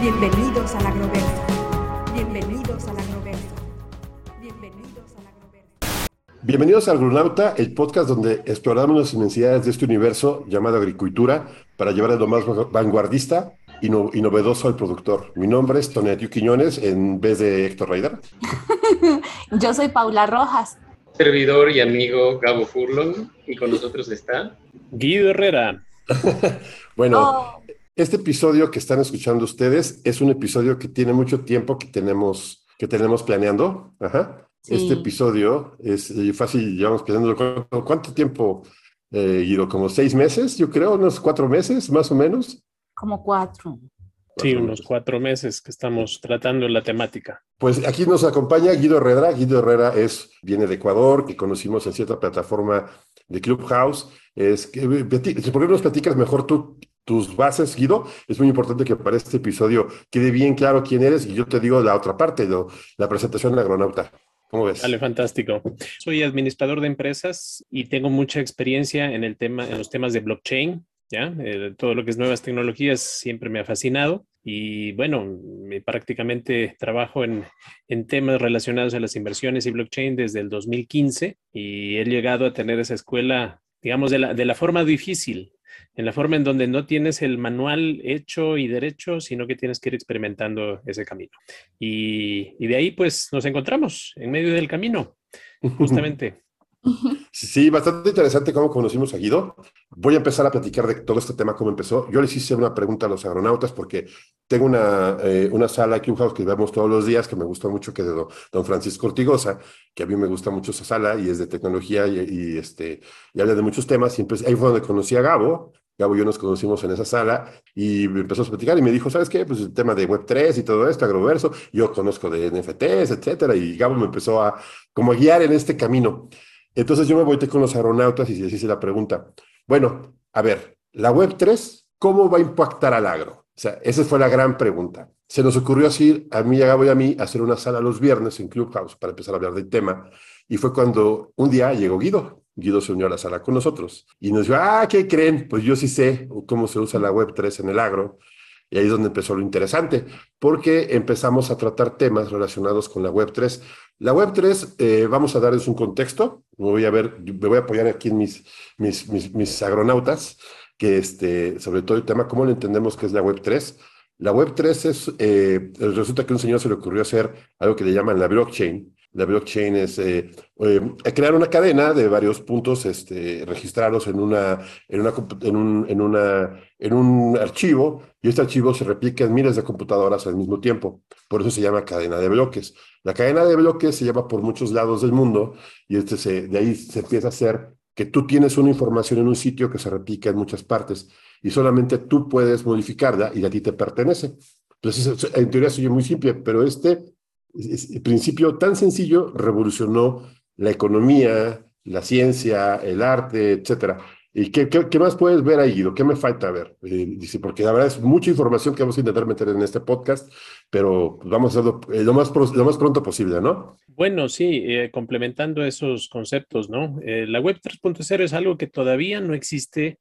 Bienvenidos al agroverso. Bienvenidos al agroverso. Bienvenidos al agroverso. Bienvenidos al Agronauta, el podcast donde exploramos las inmensidades de este universo llamado agricultura para llevar a lo más vanguardista y, novedoso al productor. Mi nombre es Tonet Quiñones en vez de Héctor Reider. Yo soy Paula Rojas. Servidor y amigo Gabo Furlong y con nosotros está Guido Herrera. bueno, oh. Este episodio que están escuchando ustedes es un episodio que tiene mucho tiempo que tenemos, que tenemos planeando. Este episodio es fácil, llevamos planeando. ¿Cuánto, tiempo, eh, Guido? ¿Como seis meses? Yo creo, unos cuatro meses más o menos. Como cuatro. Sí, unos cuatro meses que estamos tratando la temática. Pues aquí nos acompaña Guido Herrera. Guido Herrera es, viene de Ecuador, que conocimos en cierta plataforma de Clubhouse. Es que, ¿Por qué nos platicas mejor tú tus bases, Guido? Es muy importante que para este episodio quede bien claro quién eres y yo te digo la otra parte, la presentación del agronauta. ¿Cómo ves? Vale, fantástico. Soy administrador de empresas y tengo mucha experiencia en el tema, en los temas de blockchain, ¿ya? Eh, todo lo que es nuevas tecnologías siempre me ha fascinado y bueno, prácticamente trabajo en, en, temas relacionados a las inversiones y blockchain desde el 2015 y he llegado a tener esa escuela, digamos, de la, de la forma difícil, en la forma en donde no tienes el manual hecho y derecho, sino que tienes que ir experimentando ese camino. Y, y de ahí pues nos encontramos en medio del camino, justamente. Sí, bastante interesante cómo conocimos a Guido. Voy a empezar a platicar de todo este tema, cómo empezó. Yo les hice una pregunta a los agronautas porque tengo una, eh, una sala aquí, un house que vemos todos los días, que me gusta mucho, que es de don, Francisco Ortigosa, que a mí me gusta mucho esa sala y es de tecnología y, este, y habla de muchos temas. Y ahí fue donde conocí a Gabo. Gabo y yo nos conocimos en esa sala y empezó a platicar y me dijo, ¿sabes qué? Pues el tema de Web3 y todo esto, agroverso, yo conozco de NFTs, etcétera, y Gabo me empezó a como guiar en este camino. Entonces yo me voy con los aeronautas y se hice la pregunta, bueno, a ver, la Web 3, ¿cómo va a impactar al agro? O sea, esa fue la gran pregunta. Se nos ocurrió así, a mí, a Gabo y a mí, hacer una sala los viernes en Clubhouse para empezar a hablar del tema. Y fue cuando un día llegó Guido. Guido se unió a la sala con nosotros y nos dijo, ah, ¿qué creen? Pues yo sí sé cómo se usa la Web 3 en el agro. Y ahí es donde empezó lo interesante, porque empezamos a tratar temas relacionados con la Web 3. La Web 3, eh, vamos a darles un contexto. Me voy a ver, me voy a apoyar aquí en mis, mis, mis, agronautas, que este, sobre todo el tema, cómo le entendemos que es la Web 3. La Web 3 es, eh, resulta que a un señor se le ocurrió hacer algo que le llaman la blockchain, la blockchain es eh, eh, crear una cadena de varios puntos este, registrados en, una, en, una, en, un, en, un archivo y este archivo se replica en miles de computadoras al mismo tiempo. Por eso se llama cadena de bloques. La cadena de bloques se lleva por muchos lados del mundo y este de ahí se empieza a hacer que tú tienes una información en un sitio que se replica en muchas partes y solamente tú puedes modificarla y a ti te pertenece. Entonces, en teoría soy muy simple, pero este el principio tan sencillo revolucionó la economía, la ciencia, el arte, etcétera. ¿Y qué, más puedes ver ahí, Guido? ¿Qué me falta ver? Eh, porque la verdad es mucha información que vamos a intentar meter en este podcast, pero vamos a hacerlo eh, lo, más, lo más pronto posible, ¿no? Bueno, sí, eh, complementando esos conceptos, ¿no? la web 3.0 es algo que todavía no existe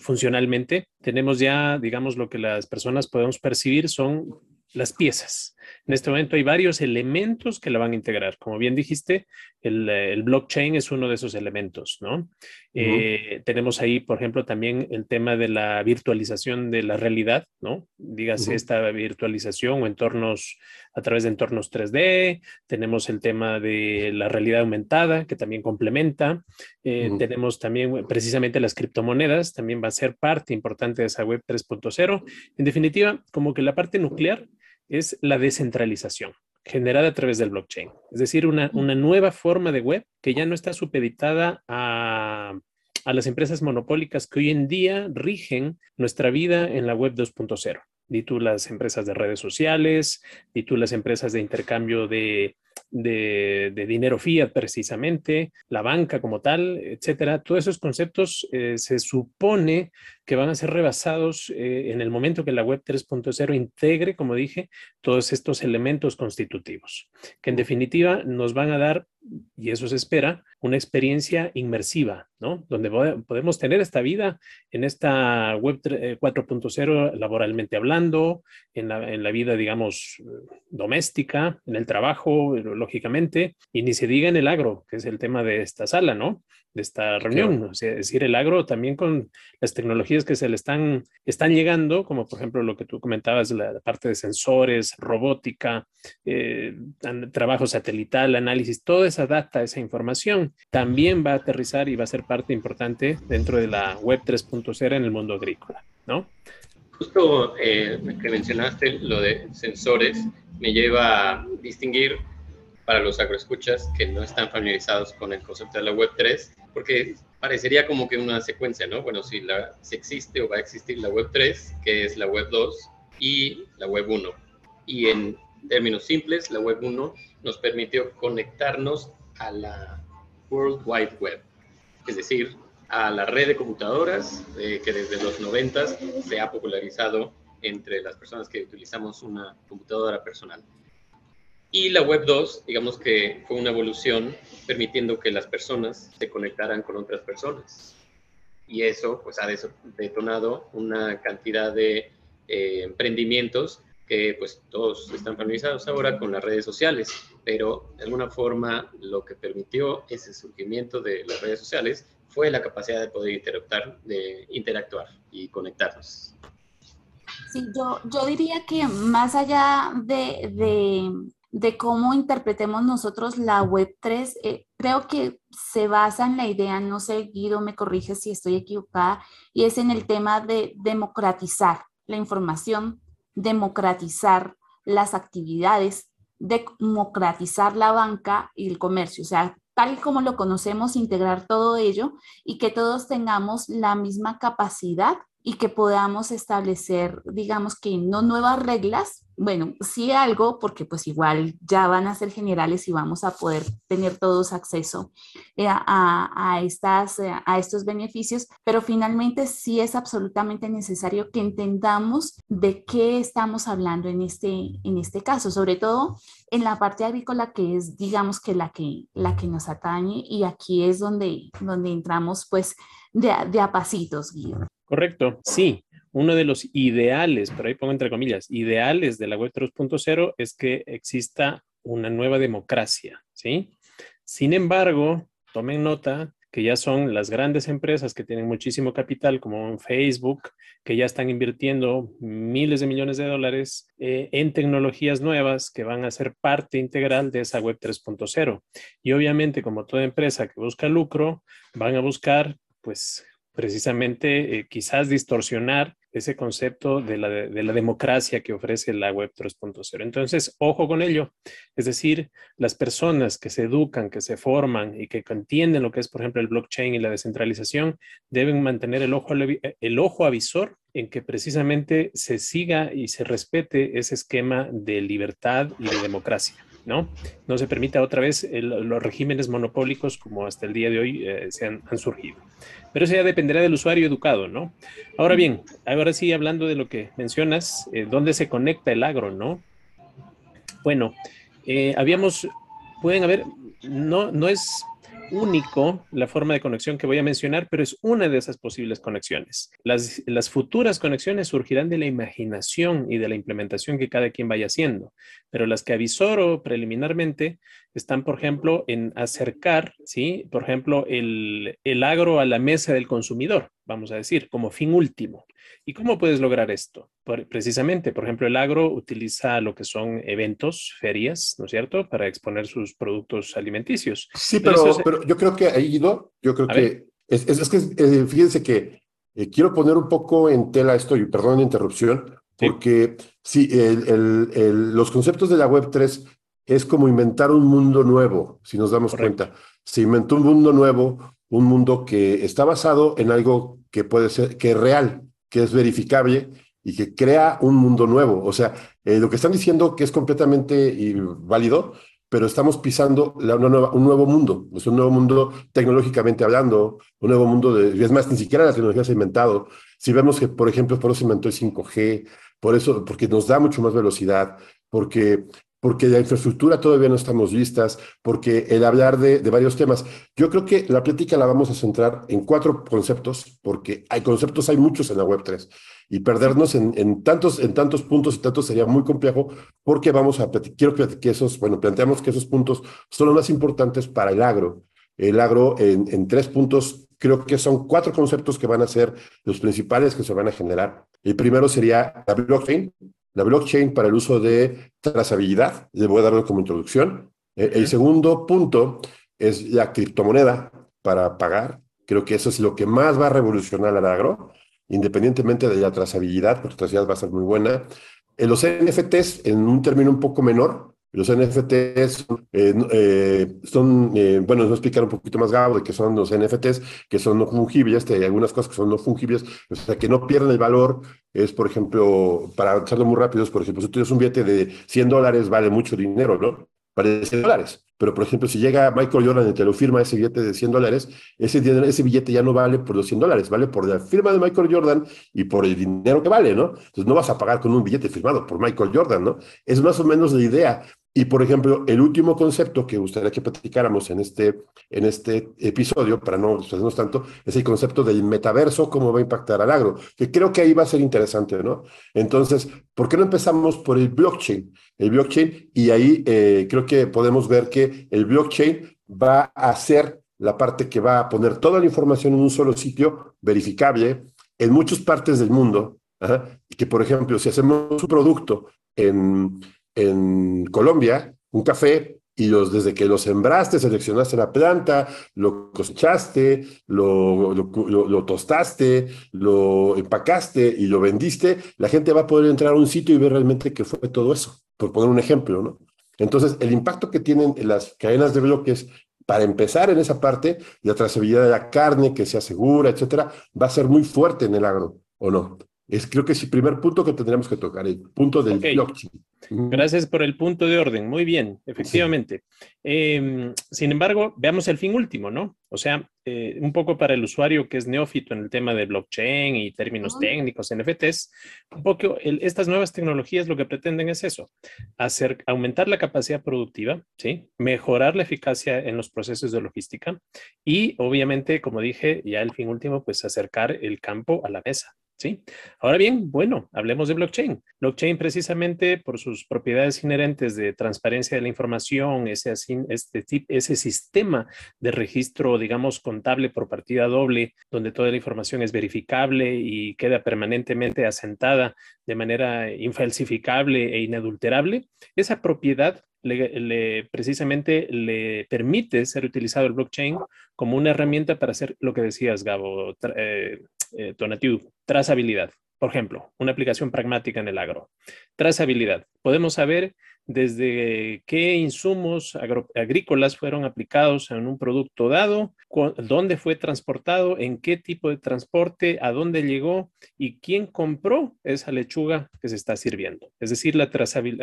funcionalmente. Tenemos ya, digamos, lo que las personas podemos percibir son las piezas. En este momento hay varios elementos que la van a integrar. Como bien dijiste, el, eh, blockchain es uno de esos elementos, ¿no? Eh, tenemos ahí, por ejemplo, también el tema de la virtualización de la realidad, ¿no? Dígase esta virtualización o entornos a través de entornos 3D. Tenemos el tema de la realidad aumentada, que también complementa. Eh, tenemos también precisamente las criptomonedas, también va a ser parte importante de esa web 3.0. En definitiva, como que la parte nuclear es la descentralización generada a través del blockchain. Es decir, una, nueva forma de web que ya no está supeditada a, las empresas monopólicas que hoy en día rigen nuestra vida en la web 2.0. di tú las empresas de redes sociales, di tú las empresas de intercambio de, de, dinero fiat precisamente, la banca como tal, etcétera. Todos esos conceptos eh, se supone que van a ser rebasados eh, en el momento que la web 3.0 integre, como dije, todos estos elementos constitutivos, que en definitiva nos van a dar, y eso se espera, una experiencia inmersiva, ¿no? Donde podemos tener esta vida en esta web 4.0 eh, laboralmente hablando, en la, en la, vida, digamos, doméstica, en el trabajo, lógicamente, y ni se diga en el agro, que es el tema de esta sala, ¿no? de esta reunión. es decir, el agro también con las tecnologías que se le están, están llegando, como por ejemplo lo que tú comentabas, la, parte de sensores, robótica, eh, trabajo satelital, análisis, toda esa data, esa información, también va a aterrizar y va a ser parte importante dentro de la web 3.0 en el mundo agrícola, ¿no? Justo eh, que mencionaste lo de sensores, me lleva a distinguir para los agroescuchas que no están familiarizados con el concepto de la Web 3, porque parecería como que una secuencia, ¿no? Bueno, si, la, existe o va a existir la Web 3, que es la Web 2 y la Web 1. Y en términos simples, la Web 1 nos permitió conectarnos a la World Wide Web, es decir, a la red de computadoras eh, que desde los 90 se ha popularizado entre las personas que utilizamos una computadora personal. Y la Web 2, digamos que fue una evolución permitiendo que las personas se conectaran con otras personas. Y eso pues ha detonado una cantidad de eh, emprendimientos que pues todos están familiarizados ahora con las redes sociales, pero de alguna forma lo que permitió ese surgimiento de las redes sociales fue la capacidad de poder interactuar, de interactuar y conectarnos. Sí, yo, yo diría que más allá de, de de cómo interpretemos nosotros la Web 3, eh, creo que se basa en la idea, no sé, Guido me corrige si estoy equivocada, y es en el tema de democratizar la información, democratizar las actividades, democratizar la banca y el comercio, o sea, tal como lo conocemos, integrar todo ello y que todos tengamos la misma capacidad y que podamos establecer, digamos que no nuevas reglas, bueno, sí algo, porque pues igual ya van a ser generales y vamos a poder tener todos acceso eh, a, estas, eh, a estos beneficios, pero finalmente sí es absolutamente necesario que entendamos de qué estamos hablando en este, en este caso, sobre todo en la parte agrícola que es, digamos que la que, la que nos atañe y aquí es donde, donde entramos pues de, de a pasitos, Guido. Correcto, sí. Uno de los ideales, pero ahí pongo entre comillas, ideales de la web 3.0 es que exista una nueva democracia, ¿sí? Sin embargo, tomen nota que ya son las grandes empresas que tienen muchísimo capital, como Facebook, que ya están invirtiendo miles de millones de dólares eh, en tecnologías nuevas que van a ser parte integral de esa web 3.0. Y obviamente, como toda empresa que busca lucro, van a buscar, pues, precisamente eh, quizás distorsionar ese concepto de la, de la, democracia que ofrece la web 3.0. Entonces, ojo con ello. Es decir, las personas que se educan, que se forman y que entienden lo que es, por ejemplo, el blockchain y la descentralización, deben mantener el ojo, el ojo avisor en que precisamente se siga y se respete ese esquema de libertad y de democracia. ¿no? No se permita otra vez los regímenes monopólicos como hasta el día de hoy eh, se han, surgido. Pero eso ya dependerá del usuario educado, ¿no? Ahora bien, ahora sí, hablando de lo que mencionas, eh, ¿dónde se conecta el agro, no? Bueno, eh, habíamos, pueden haber, no, no es único la forma de conexión que voy a mencionar, pero es una de esas posibles conexiones. Las, las futuras conexiones surgirán de la imaginación y de la implementación que cada quien vaya haciendo, pero las que avisoro preliminarmente están, por ejemplo, en acercar, ¿sí? Por ejemplo, el, el agro a la mesa del consumidor, vamos a decir, como fin último. ¿Y cómo puedes lograr esto? precisamente, por ejemplo, el agro utiliza lo que son eventos, ferias, ¿no es cierto?, para exponer sus productos alimenticios. Sí, pero, pero yo creo que ahí, Ido, yo creo que es, es, que, eh, fíjense que eh, quiero poner un poco en tela esto, y perdón la interrupción, porque sí, el, el, los conceptos de la Web 3 es como inventar un mundo nuevo, si nos damos cuenta. Se inventó un mundo nuevo, un mundo que está basado en algo que puede ser, que es real, que es verificable y que crea un mundo nuevo. O sea, eh, lo que están diciendo que es completamente válido, pero estamos pisando la, nueva, un nuevo mundo, es un nuevo mundo tecnológicamente hablando, un nuevo mundo de, es más, ni siquiera la tecnología se ha inventado. Si vemos que, por ejemplo, por eso se inventó el 5G, por eso, porque nos da mucho más velocidad, porque porque la infraestructura todavía no estamos listas, porque el hablar de, de, varios temas. Yo creo que la plática la vamos a centrar en cuatro conceptos, porque hay conceptos, hay muchos en la Web3, y perdernos en, en tantos, en tantos puntos y tantos sería muy complejo, porque vamos a, quiero que esos, bueno, planteamos que esos puntos son los más importantes para el agro. El agro en, en tres puntos, creo que son cuatro conceptos que van a ser los principales que se van a generar. El primero sería la blockchain, la blockchain para el uso de trazabilidad, le voy a darlo como introducción. Eh, el segundo punto es la criptomoneda para pagar. Creo que eso es lo que más va a revolucionar al agro, independientemente de la trazabilidad, porque la trazabilidad va a ser muy buena. En los NFTs, en un término un poco menor, los NFTs eh, eh, son, eh, bueno, nos explicar un poquito más Gabo de qué son los NFTs, que son no fungibles, hay algunas cosas que son no fungibles, o sea, que no pierden el valor. Es, por ejemplo, para hacerlo muy rápido, por ejemplo, si tú tienes un billete de 100 dólares, vale mucho dinero, ¿no? Vale 100 dólares. Pero, por ejemplo, si llega Michael Jordan y te lo firma ese billete de 100 dólares, ese, ese billete ya no vale por los 100 dólares, vale por la firma de Michael Jordan y por el dinero que vale, ¿no? Entonces no vas a pagar con un billete firmado por Michael Jordan, ¿no? Es más o menos la idea. Y, por ejemplo, el último concepto que gustaría que platicáramos en este, en este episodio, para no extendernos tanto, es el concepto del metaverso, cómo va a impactar al agro, que creo que ahí va a ser interesante, ¿no? Entonces, ¿por qué no empezamos por el blockchain? El blockchain, y ahí eh, creo que podemos ver que el blockchain va a ser la parte que va a poner toda la información en un solo sitio verificable en muchas partes del mundo, y que, por ejemplo, si hacemos un producto en en Colombia un café y los, desde que lo sembraste, seleccionaste la planta, lo cosechaste, lo, lo, tostaste, lo empacaste y lo vendiste, la gente va a poder entrar a un sitio y ver realmente qué fue todo eso, por poner un ejemplo, ¿no? Entonces, el impacto que tienen las cadenas de bloques para empezar en esa parte, la trazabilidad de la carne que sea segura, etcétera, va a ser muy fuerte en el agro, ¿o no? Es, creo que es el primer punto que tendríamos que tocar, el punto del blockchain. Gracias por el punto de orden. Muy bien, efectivamente. Em, sin embargo, veamos el fin último, ¿no? O sea, eh, un poco para el usuario que es neófito en el tema de blockchain y términos técnicos, NFTs, un poco estas nuevas tecnologías lo que pretenden es eso, hacer, aumentar la capacidad productiva, ¿sí? Mejorar la eficacia en los procesos de logística y obviamente, como dije, ya el fin último, pues acercar el campo a la mesa. ¿Sí? Ahora bien, bueno, hablemos de blockchain. Blockchain precisamente por sus propiedades inherentes de transparencia de la información, ese, este, ese sistema de registro, digamos, contable por partida doble, donde toda la información es verificable y queda permanentemente asentada de manera infalsificable e inadulterable, esa propiedad le, precisamente le permite ser utilizado el blockchain como una herramienta para hacer lo que decías, Gabo, eh, eh, trazabilidad. Por ejemplo, una aplicación pragmática en el agro. Trazabilidad. Podemos saber desde qué insumos agrícolas fueron aplicados en un producto dado, dónde fue transportado, en qué tipo de transporte, a dónde llegó y quién compró esa lechuga que se está sirviendo. Es decir, la,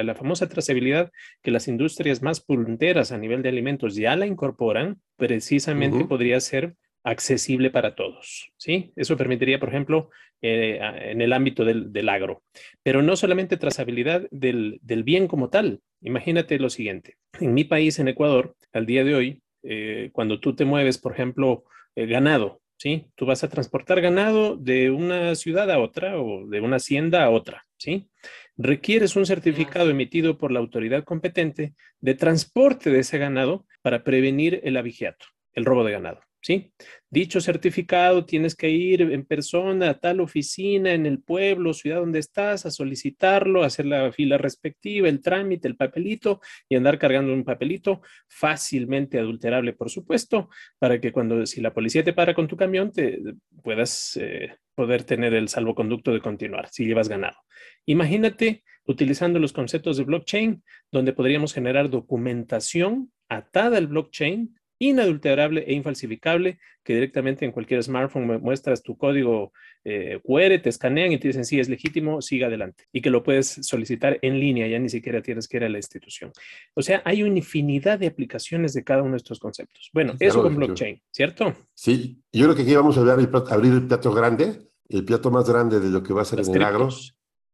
la famosa trazabilidad que las industrias más punteras a nivel de alimentos ya la incorporan, precisamente podría ser accesible para todos. ¿sí? Eso permitiría, por ejemplo, eh, en el ámbito del, agro. Pero no solamente trazabilidad del, bien como tal. Imagínate lo siguiente. En mi país, en Ecuador, al día de hoy, eh, cuando tú te mueves, por ejemplo, eh, ganado, ¿sí? Tú vas a transportar ganado de una ciudad a otra o de una hacienda a otra, ¿sí? Requieres un certificado emitido por la autoridad competente de transporte de ese ganado para prevenir el abigeato, el robo de ganado. ¿Sí? Dicho certificado tienes que ir en persona a tal oficina en el pueblo, ciudad donde estás, a solicitarlo, hacer la fila respectiva, el trámite, el papelito y andar cargando un papelito fácilmente adulterable, por supuesto, para que cuando, si la policía te para con tu camión, te puedas eh, poder tener el salvoconducto de continuar si llevas ganado. Imagínate utilizando los conceptos de blockchain, donde podríamos generar documentación atada al blockchain inadulterable e infalsificable que directamente en cualquier smartphone muestras tu código eh, QR, te escanean y te dicen sí, es legítimo, siga adelante. Y que lo puedes solicitar en línea, ya ni siquiera tienes que ir a la institución. O sea, hay una infinidad de aplicaciones de cada uno de estos conceptos. Bueno, eso con blockchain, ¿cierto? Sí, yo creo que aquí vamos a hablar, abrir el plato grande, el plato más grande de lo que va a ser el agro,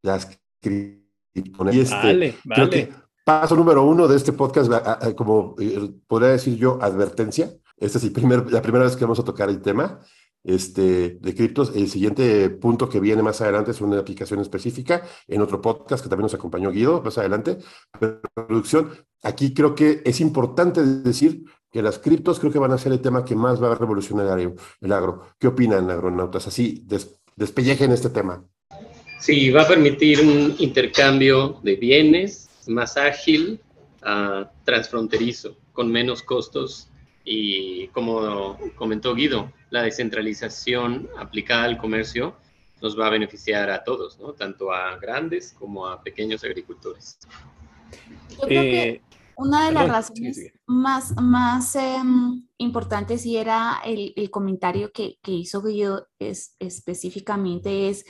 las y este, vale, vale. Paso número uno de este podcast, como eh, podría decir yo, advertencia. Esta es la primera vez que vamos a tocar el tema este, de criptos. El siguiente punto que viene más adelante es una aplicación específica en otro podcast que también nos acompañó Guido más adelante. producción, aquí creo que es importante decir que las criptos creo que van a ser el tema que más va a revolucionar el agro. ¿Qué opinan, agronautas? Así, des, despellejen este tema. Sí, va a permitir un intercambio de bienes más ágil, uh, transfronterizo, con menos costos y como comentó Guido, la descentralización aplicada al comercio nos va a beneficiar a todos, ¿no? tanto a grandes como a pequeños agricultores. Yo creo que eh, una de las razones más, más em, importantes y era el, el comentario que, que, hizo Guido es, específicamente es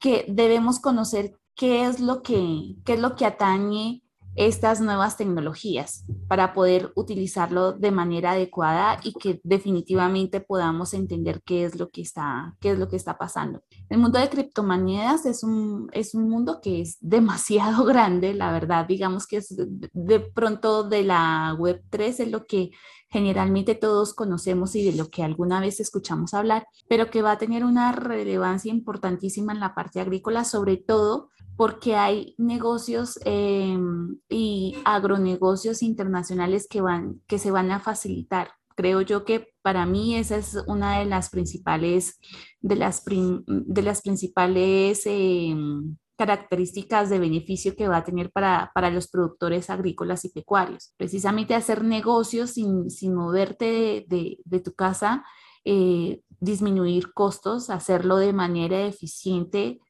que debemos conocer qué es lo que, qué es lo que atañe estas nuevas tecnologías para poder utilizarlo de manera adecuada y que definitivamente podamos entender qué es lo que está, qué es lo que está pasando. El mundo de criptomonedas es un, es un mundo que es demasiado grande, la verdad, digamos que es de pronto de la web 3 es lo que generalmente todos conocemos y de lo que alguna vez escuchamos hablar, pero que va a tener una relevancia importantísima en la parte agrícola, sobre todo porque hay negocios em, y agronegocios internacionales que, van, que se van a facilitar. Creo yo que para mí esa es una de las principales, de las, de las principales em, características de beneficio que va a tener para, para, los productores agrícolas y pecuarios. Precisamente hacer negocios sin, sin moverte de, de, tu casa, eh, disminuir costos, hacerlo de manera eficiente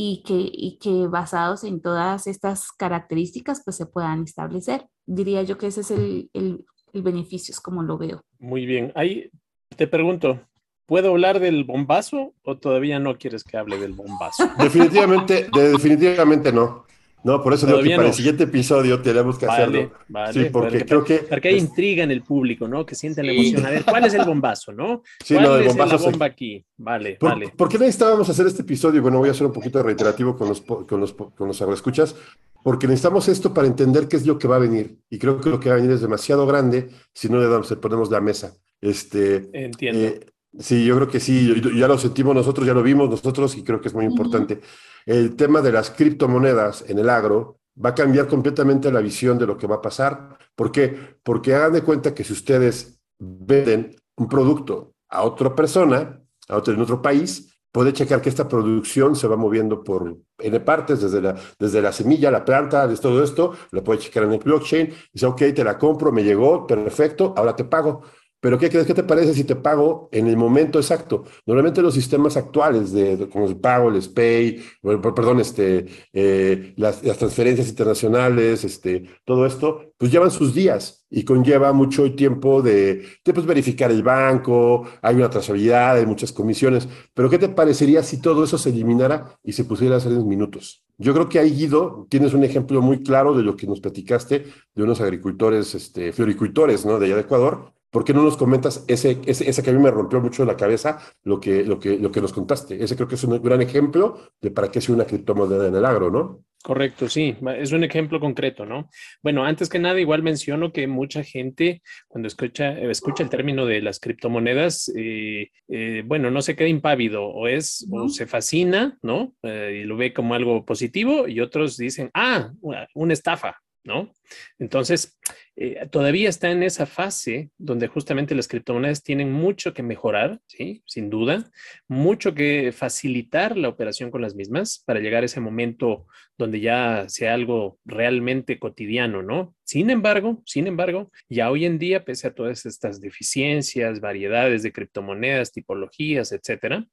y que, y que basados en todas estas características pues se puedan establecer. Diría yo que ese es el, el, el beneficio, es como lo veo. Muy bien. Ahí te pregunto, ¿Puedo hablar del bombazo o todavía no quieres que hable del bombazo? Definitivamente, definitivamente no. No, por eso digo que para el siguiente episodio tenemos que hacerlo. Vale, sí, porque creo que... Porque hay intriga en el público, ¿no? Que sienten la emoción. A ver, ¿cuál es el bombazo, no? Sí, ¿Cuál no, el bombazo es la bomba aquí? Vale, vale. ¿Por qué necesitábamos hacer este episodio? Bueno, voy a ser un poquito reiterativo con los, con los, con los agroescuchas, porque necesitamos esto para entender qué es lo que va a venir. Y creo que lo que va a venir es demasiado grande si no le damos, le ponemos la mesa. Este, Entiendo. Eh, Sí, yo creo que sí, ya lo sentimos nosotros, ya lo vimos nosotros y creo que es muy importante. El tema de las criptomonedas en el agro va a cambiar completamente la visión de lo que va a pasar. ¿Por qué? Porque hagan de cuenta que si ustedes venden un producto a otra persona, a otro, en otro país, puede checar que esta producción se va moviendo por N partes, desde la, desde la semilla, la planta, desde todo esto, lo puede checar en el blockchain, dice, ok, te la compro, me llegó, perfecto, ahora te pago. Pero ¿qué crees? ¿Qué te parece si te pago en el momento exacto? Normalmente los sistemas actuales de, como el pago, el SPAY, perdón, este, eh, las, transferencias internacionales, este, todo esto, pues llevan sus días y conlleva mucho tiempo de, pues, verificar el banco, hay una trazabilidad, hay muchas comisiones. Pero ¿qué te parecería si todo eso se eliminara y se pusiera a hacer en minutos? Yo creo que ahí, Guido, tienes un ejemplo muy claro de lo que nos platicaste de unos agricultores, este, floricultores, ¿no? De allá de Ecuador, ¿Por qué no nos comentas ese, ese, que a mí me rompió mucho la cabeza lo que, lo, que, lo que nos contaste? Ese creo que es un gran ejemplo de para qué es una criptomoneda en el agro, ¿no? Correcto, sí, es un ejemplo concreto, ¿no? Bueno, antes que nada, igual menciono que mucha gente cuando escucha, escucha el término de las criptomonedas, eh, eh, bueno, no se queda impávido o es, o se fascina, ¿no? Eh, y lo ve como algo positivo y otros dicen, ah, una estafa, ¿no? Entonces, eh, todavía está en esa fase donde justamente las criptomonedas tienen mucho que mejorar, ¿sí? Sin duda, mucho que facilitar la operación con las mismas para llegar a ese momento donde ya sea algo realmente cotidiano, ¿no? Sin embargo, sin embargo, ya hoy en día, pese a todas estas deficiencias, variedades de criptomonedas, tipologías, etcétera,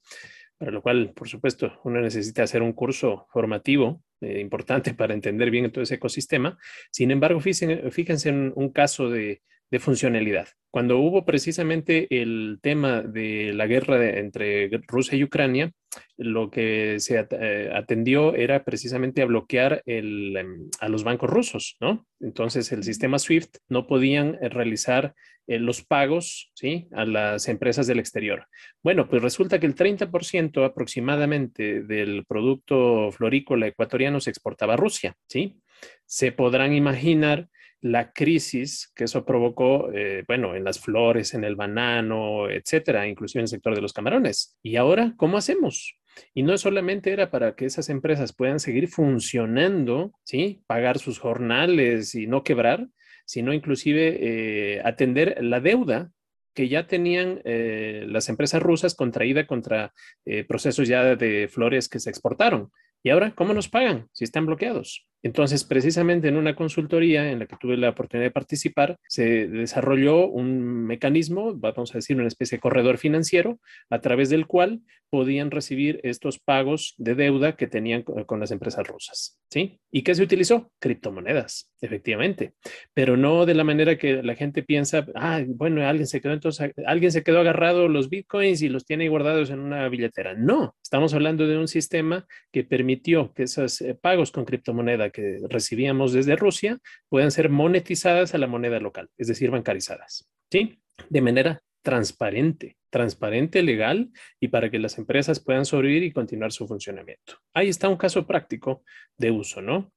para lo cual, por supuesto, uno necesita hacer un curso formativo eh, importante para entender bien todo ese ecosistema. Sin embargo, fíjense, fíjense en un caso de, de funcionalidad. Cuando hubo precisamente el tema de la guerra entre Rusia y Ucrania, lo que se eh, atendió era precisamente a bloquear em, a los bancos rusos, ¿no? Entonces el sistema SWIFT no podían eh, realizar eh, los pagos, ¿sí? A las empresas del exterior. Bueno, pues resulta que el 30% aproximadamente del producto florícola ecuatoriano se exportaba a Rusia, ¿sí? Se podrán imaginar la crisis que eso provocó, eh, bueno, en las flores, en el banano, etcétera, inclusive en el sector de los camarones. ¿Y ahora cómo hacemos? Y no solamente era para que esas empresas puedan seguir funcionando, ¿sí? Pagar sus jornales y no quebrar, sino inclusive eh, atender la deuda que ya tenían eh, las empresas rusas contraída contra procesos ya de flores que se exportaron. ¿Y ahora cómo nos pagan si están bloqueados? Entonces, precisamente en una consultoría en la que tuve la oportunidad de participar, se desarrolló un mecanismo, vamos a decir, una especie de corredor financiero, a través del cual podían recibir estos pagos de deuda que tenían con las empresas rusas. ¿Sí? ¿Y qué se utilizó? Criptomonedas, efectivamente, pero no de la manera que la gente piensa, ah, bueno, alguien se quedó entonces, alguien se quedó agarrado los bitcoins y los tiene guardados en una billetera. No, estamos hablando de un sistema que permitió que esos eh, pagos con que recibíamos desde Rusia puedan ser monetizadas a la moneda local, es decir, bancarizadas, ¿sí? De manera transparente, transparente, legal y para que las empresas puedan sobrevivir y continuar su funcionamiento. Ahí está un caso práctico de uso, ¿no?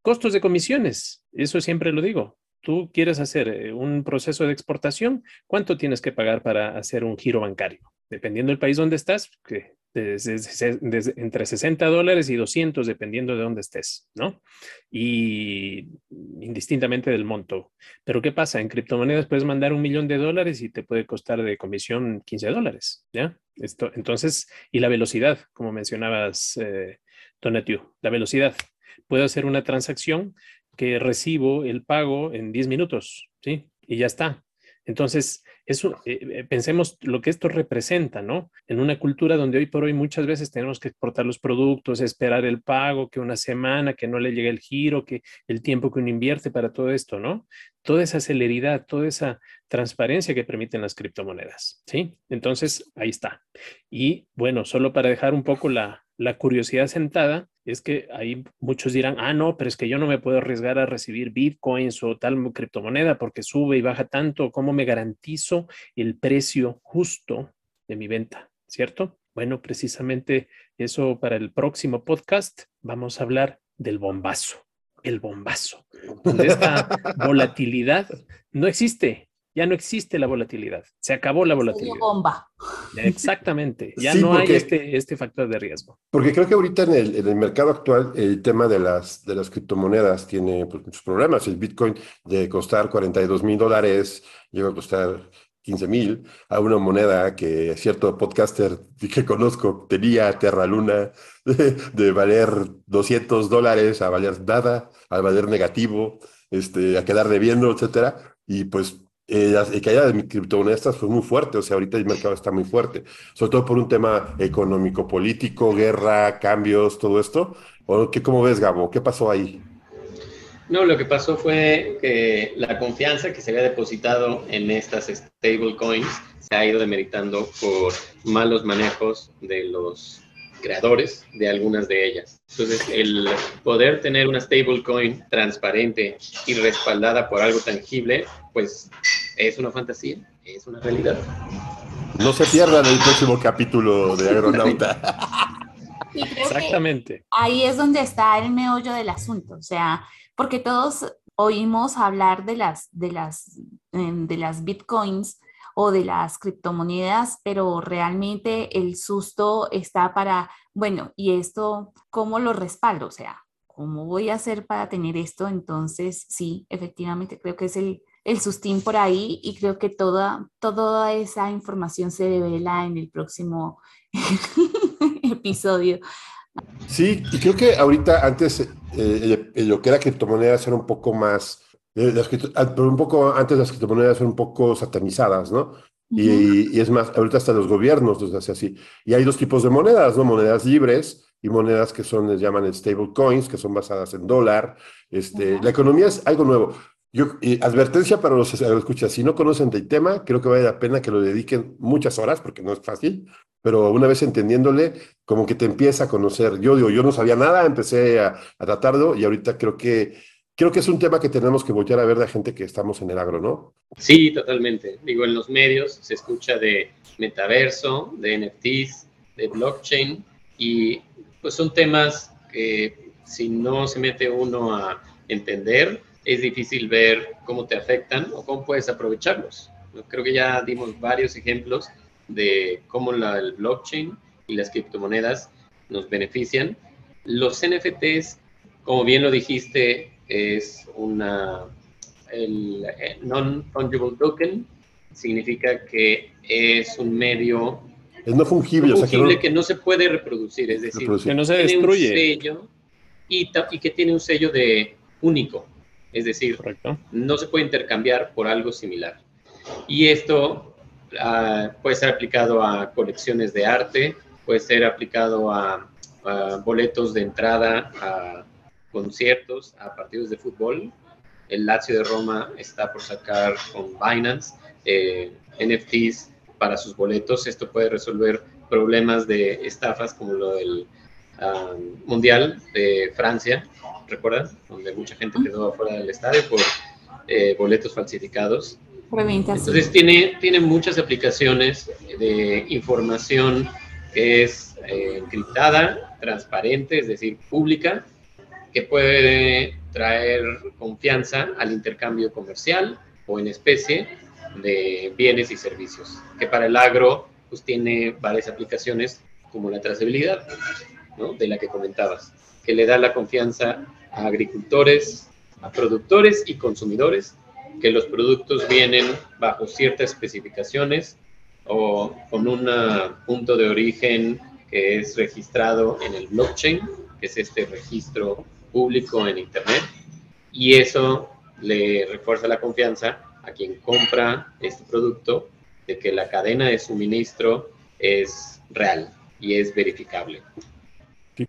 Costos de comisiones, eso siempre lo digo. Tú quieres hacer eh, un proceso de exportación, ¿cuánto tienes que pagar para hacer un giro bancario? Dependiendo del país donde estás, entre 60 dólares y 200 dependiendo de dónde estés, ¿no? Y indistintamente del monto. Pero ¿qué pasa? En criptomonedas puedes mandar un millón de dólares y te puede costar de comisión 15 dólares, ¿ya? Esto, entonces, y la velocidad, como mencionabas, eh, la velocidad. Puedo hacer una transacción que recibo el pago en 10 minutos, ¿sí? Y ya está. Entonces, eso, eh, eh, pensemos lo que esto representa, ¿no? En una cultura donde hoy por hoy muchas veces tenemos que exportar los productos, esperar el pago, que una semana, que no le llegue el giro, que el tiempo que uno invierte para todo esto, ¿no? Toda esa celeridad, toda esa transparencia que permiten las criptomonedas, ¿sí? Entonces, ahí está. Y bueno, solo para dejar un poco la, la curiosidad sentada es que ahí muchos dirán, ah, no, pero es que yo no me puedo arriesgar a recibir bitcoins o tal criptomoneda porque sube y baja tanto. ¿Cómo me garantizo el precio justo de mi venta? ¿Cierto? Bueno, precisamente eso para el próximo podcast vamos a hablar del bombazo, el bombazo, donde esta volatilidad no existe ya no existe la volatilidad, se acabó la volatilidad. bomba. Exactamente, ya no hay este, este factor de riesgo. Porque creo que ahorita en el, en el mercado actual el tema de las, de las criptomonedas tiene pues, muchos problemas. El Bitcoin de costar 42 mil dólares llega a costar 15 mil a una moneda que cierto podcaster que conozco tenía Terra Luna de, de valer 200 dólares a valer nada, a valer negativo, este, a quedar debiendo, etcétera. Y pues eh, la caída de criptomonedas fue muy fuerte, o sea, ahorita el mercado está muy fuerte, sobre todo por un tema económico, político, guerra, cambios, todo esto. ¿O qué, ¿Cómo ves, Gabo? ¿Qué pasó ahí? No, lo que pasó fue que la confianza que se había depositado en estas stablecoins se ha ido demeritando por malos manejos de los creadores de algunas de ellas. Entonces, el poder tener una stablecoin transparente y respaldada por algo tangible, pues es una fantasía, es una realidad. No se pierdan el próximo capítulo de Aeronauta. Exactamente. Ahí es donde está el meollo del asunto, o sea, porque todos oímos hablar de las, de las, em, de las bitcoins o de las criptomonedas, pero realmente el susto está para, bueno, ¿y esto cómo lo respaldo? O sea, ¿cómo voy a hacer para tener esto? Entonces, sí, efectivamente creo que es el, el sustín por ahí y creo que toda, toda esa información se revela en el próximo episodio. Sí, y creo que ahorita antes eh, lo que era criptomonedas era un poco más eh, ah, pero un poco antes las criptomonedas son un poco satanizadas, ¿no? y, es más, ahorita hasta los gobiernos los hace así. Y hay dos tipos de monedas, ¿no? Monedas libres y monedas que son, les llaman stable coins, que son basadas en dólar. Este, La economía es algo nuevo. Yo, advertencia para los escuchas, si no conocen del tema, creo que vale la pena que lo dediquen muchas horas, porque no es fácil, pero una vez entendiéndole, como que te empieza a conocer. Yo digo, yo no sabía nada, empecé a, a tratarlo y ahorita creo que, creo que es un tema que tenemos que voltear a ver de gente que estamos en el agro, ¿no? Sí, totalmente. Digo, en los medios se escucha de metaverso, de NFTs, de blockchain, y pues son temas que si no se mete uno a entender, es difícil ver cómo te afectan o cómo puedes aprovecharlos. Creo que ya dimos varios ejemplos de cómo la, el blockchain y las criptomonedas nos benefician. Los NFTs, como bien lo dijiste, es una el eh, non-fungible token, significa que es un medio es no fungible, no fungible o sea que, no, se puede reproducir, es decir, que no se destruye. un sello y, y, que tiene un sello de único, es decir, no se puede intercambiar por algo similar. Y esto uh, puede ser aplicado a colecciones de arte, puede ser aplicado a, a boletos de entrada a conciertos, a partidos de fútbol. El Lazio de Roma está por sacar con Binance eh, NFTs para sus boletos. Esto puede resolver problemas de estafas como lo del um, Mundial de Francia, ¿recuerdan? Donde mucha gente quedó afuera del estadio por eh, boletos falsificados. Entonces tiene, tiene muchas aplicaciones de información que es eh, encriptada, transparente, es decir, pública, que puede traer confianza al intercambio comercial o en especie de bienes y servicios, que para el agro pues tiene varias aplicaciones como la trazabilidad, ¿no? de la que comentabas, que le da la confianza a agricultores, a productores y consumidores, que los productos vienen bajo ciertas especificaciones o con un punto de origen que es registrado en el blockchain, que es este registro público en Internet, y eso le refuerza la confianza a quien compra este producto de que la cadena de suministro es real y es verificable.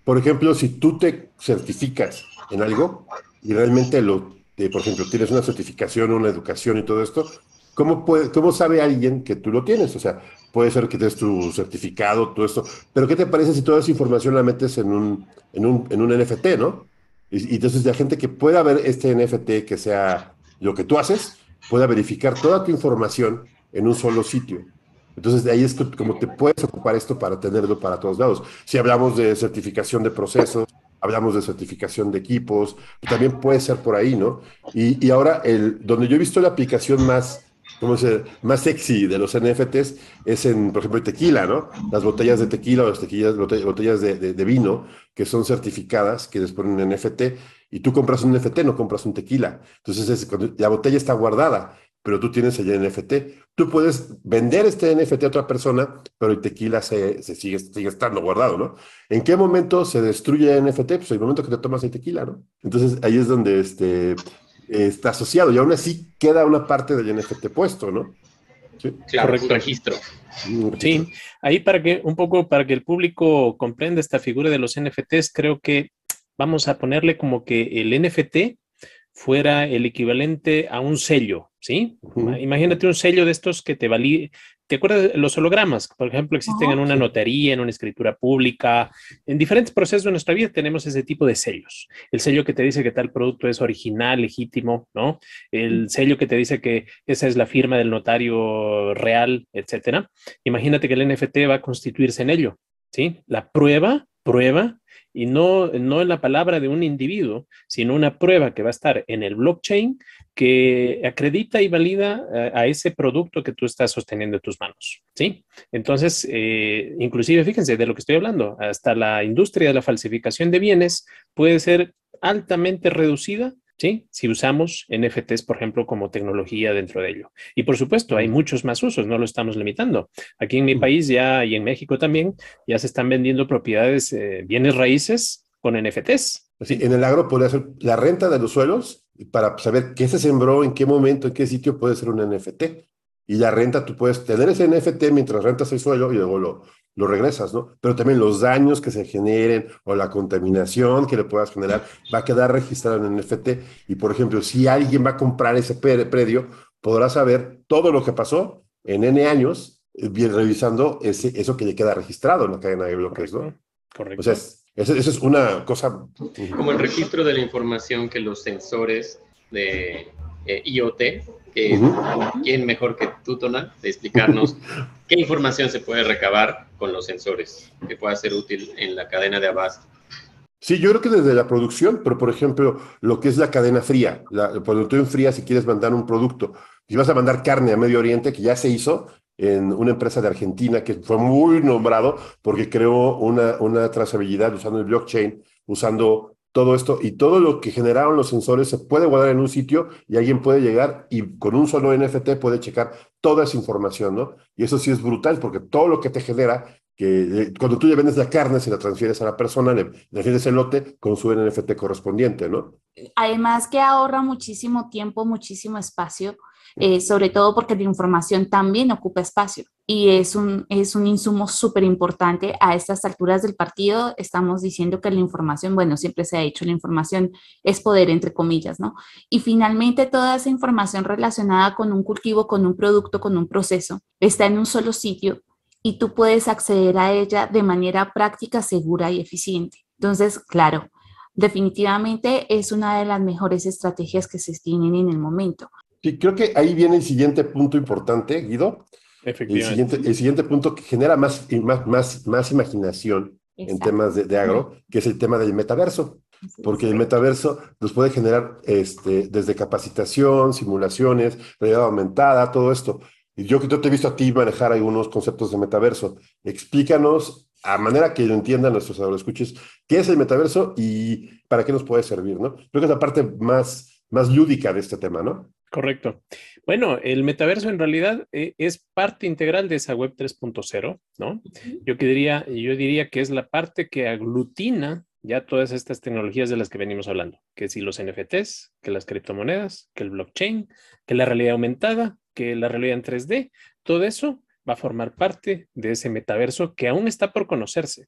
Por ejemplo, si tú te certificas en algo y realmente lo, por ejemplo, tienes una certificación, una educación y todo esto, ¿cómo, ¿cómo sabe alguien que tú lo tienes? O sea, puede ser que tienes tu certificado, todo esto, pero ¿qué te parece si toda esa información la metes en un, en un, en un NFT, no? Y, y entonces la gente que pueda ver este NFT que sea lo que tú haces, pueda verificar toda tu información en un solo sitio. Entonces, de ahí es como te puedes ocupar esto para tenerlo para todos lados. Si hablamos de certificación de procesos, hablamos de certificación de equipos, también puede ser por ahí, ¿no? Y, y ahora, el, donde yo he visto la aplicación más, ¿cómo se más sexy de los NFTs es en, por ejemplo, tequila, ¿no? Las botellas de tequila o las tequillas, botellas, de, de, vino que son certificadas, que les ponen NFT, y tú compras un NFT, no compras un tequila. Entonces, es, la botella está guardada, pero tú tienes el NFT. Tú puedes vender este NFT a otra persona, pero el tequila se, se sigue, sigue, estando guardado, ¿no? ¿En qué momento se destruye el NFT? Pues el momento que te tomas el tequila, ¿no? Entonces, ahí es donde este, está asociado y aún así queda una parte del NFT puesto, ¿no? Sí. Claro, Correcto. registro. Sí, ahí para que un poco para que el público comprenda esta figura de los NFTs, creo que vamos a ponerle como que el NFT fuera el equivalente a un sello, ¿sí? Imagínate un sello de estos que te valide. ¿Te acuerdas de los hologramas? Por ejemplo, existen en una notaría, en una escritura pública, en diferentes procesos de nuestra vida tenemos ese tipo de sellos. El sello que te dice que tal producto es original, legítimo, ¿no? El sello que te dice que esa es la firma del notario real, etcétera. Imagínate que el NFT va a constituirse en ello, ¿sí? La prueba, prueba y no, no en la palabra de un individuo, sino una prueba que va a estar en el blockchain que acredita y valida a, ese producto que tú estás sosteniendo en tus manos. ¿sí? Entonces, eh, inclusive, fíjense de lo que estoy hablando, hasta la industria de la falsificación de bienes puede ser altamente reducida ¿sí? Si usamos NFTs, por ejemplo, como tecnología dentro de ello. Y por supuesto, hay muchos más usos, no lo estamos limitando. Aquí en mi país ya y en México también ya se están vendiendo propiedades, eh, bienes raíces con NFTs. Sí, en el agro podría ser la renta de los suelos para saber qué se sembró, en qué momento, en qué sitio puede ser un NFT. Y la renta, tú puedes tener ese NFT mientras rentas el suelo y luego lo, lo regresas, ¿no? Pero también los daños que se generen o la contaminación que le puedas generar va a quedar registrado en NFT. Y por ejemplo, si alguien va a comprar ese predio, podrá saber todo lo que pasó en N años, eh, bien revisando ese, eso que le queda registrado en la cadena de bloques, ¿no? Correcto. O sea, esa es una cosa. Como el registro de la información que los sensores de eh, IoT, que quién mejor que tú, Tona, de explicarnos qué información se puede recabar con los sensores que pueda ser útil en la cadena de abasto. Sí, yo creo que desde la producción, pero por ejemplo, lo que es la cadena fría, la, cuando tú enfrías si quieres mandar un producto, si vas a mandar carne a Medio Oriente, que ya se hizo en una empresa de Argentina que fue muy nombrado porque creó una, una trazabilidad usando el blockchain, usando todo esto y todo lo que generaron los sensores se puede guardar en un sitio y alguien puede llegar y con un solo NFT puede checar toda esa información, ¿no? Y eso sí es brutal porque todo lo que te genera, que eh, cuando tú ya vendes la carne, si la transfieres a la persona, le, le el lote con su NFT correspondiente, ¿no? Además que ahorra muchísimo tiempo, muchísimo espacio eh, sobre todo porque la información también ocupa espacio y es un, es un insumo súper importante a estas alturas del partido. Estamos diciendo que la información, bueno, siempre se ha dicho, la información es poder, entre comillas, ¿no? Y finalmente toda esa información relacionada con un cultivo, con un producto, con un proceso, está en un solo sitio y tú puedes acceder a ella de manera práctica, segura y eficiente. Entonces, claro, definitivamente es una de las mejores estrategias que se tienen en el momento. Sí, creo que ahí viene el siguiente punto importante, Guido. El siguiente, el siguiente punto que genera más, más, más, más imaginación en temas de, agro, que es el tema del metaverso. Porque el metaverso nos puede generar este, desde capacitación, simulaciones, realidad aumentada, todo esto. Y yo que te he visto a ti manejar algunos conceptos de metaverso. Explícanos a manera que lo entiendan nuestros escuches qué es el metaverso y para qué nos puede servir, ¿no? Creo que es la parte más, más lúdica de este tema, ¿no? Correcto. Bueno, el metaverso en realidad eh, es parte integral de esa web 3.0, ¿no? Yo, diría, yo diría que es la parte que aglutina ya todas estas tecnologías de las que venimos hablando, que si los NFTs, que las criptomonedas, que el blockchain, que la realidad aumentada, que la realidad en 3D, todo eso va a formar parte de ese metaverso que aún está por conocerse.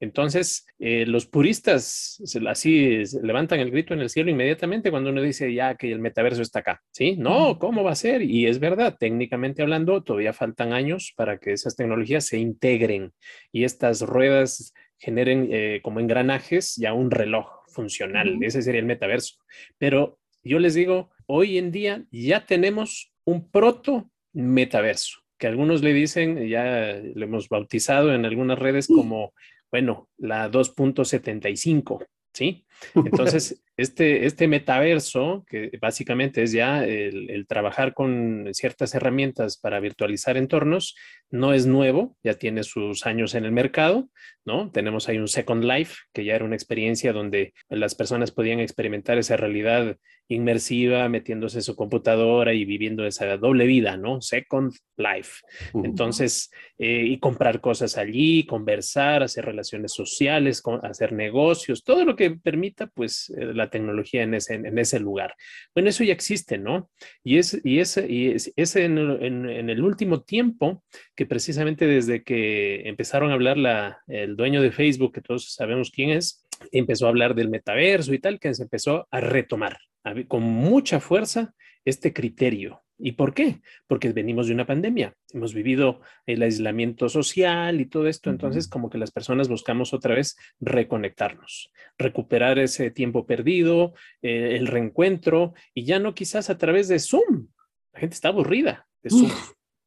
Entonces, eh, los puristas así levantan el grito en el cielo inmediatamente cuando uno dice ya que el metaverso está acá, ¿sí? No, ¿cómo va a ser? Y es verdad, técnicamente hablando, todavía faltan años para que esas tecnologías se integren y estas ruedas generen eh, como engranajes ya un reloj funcional. Ese sería el metaverso. Pero yo les digo, hoy en día ya tenemos un proto metaverso que algunos le dicen, ya lo hemos bautizado en algunas redes como bueno, la 2.75, ¿sí? Entonces, este, este metaverso, que básicamente es ya el, trabajar con ciertas herramientas para virtualizar entornos, no es nuevo, ya tiene sus años en el mercado, ¿no? Tenemos ahí un Second Life, que ya era una experiencia donde las personas podían experimentar esa realidad inmersiva, metiéndose en su computadora y viviendo esa doble vida, ¿no? Second Life. Entonces, eh, y comprar cosas allí, conversar, hacer relaciones sociales, hacer negocios, todo lo que pues, eh, la tecnología en ese, lugar. Bueno, eso ya existe, ¿no? Y es, y es, y es, en, en, el último tiempo que precisamente desde que empezaron a hablar la, el dueño de Facebook, que todos sabemos quién es, empezó a hablar del metaverso y tal, que se empezó a retomar con mucha fuerza este criterio ¿Y por qué? Porque venimos de una pandemia, hemos vivido el aislamiento social y todo esto, entonces como que las personas buscamos otra vez reconectarnos, recuperar ese tiempo perdido, eh, el reencuentro y ya no quizás a través de Zoom. La gente está aburrida de Zoom.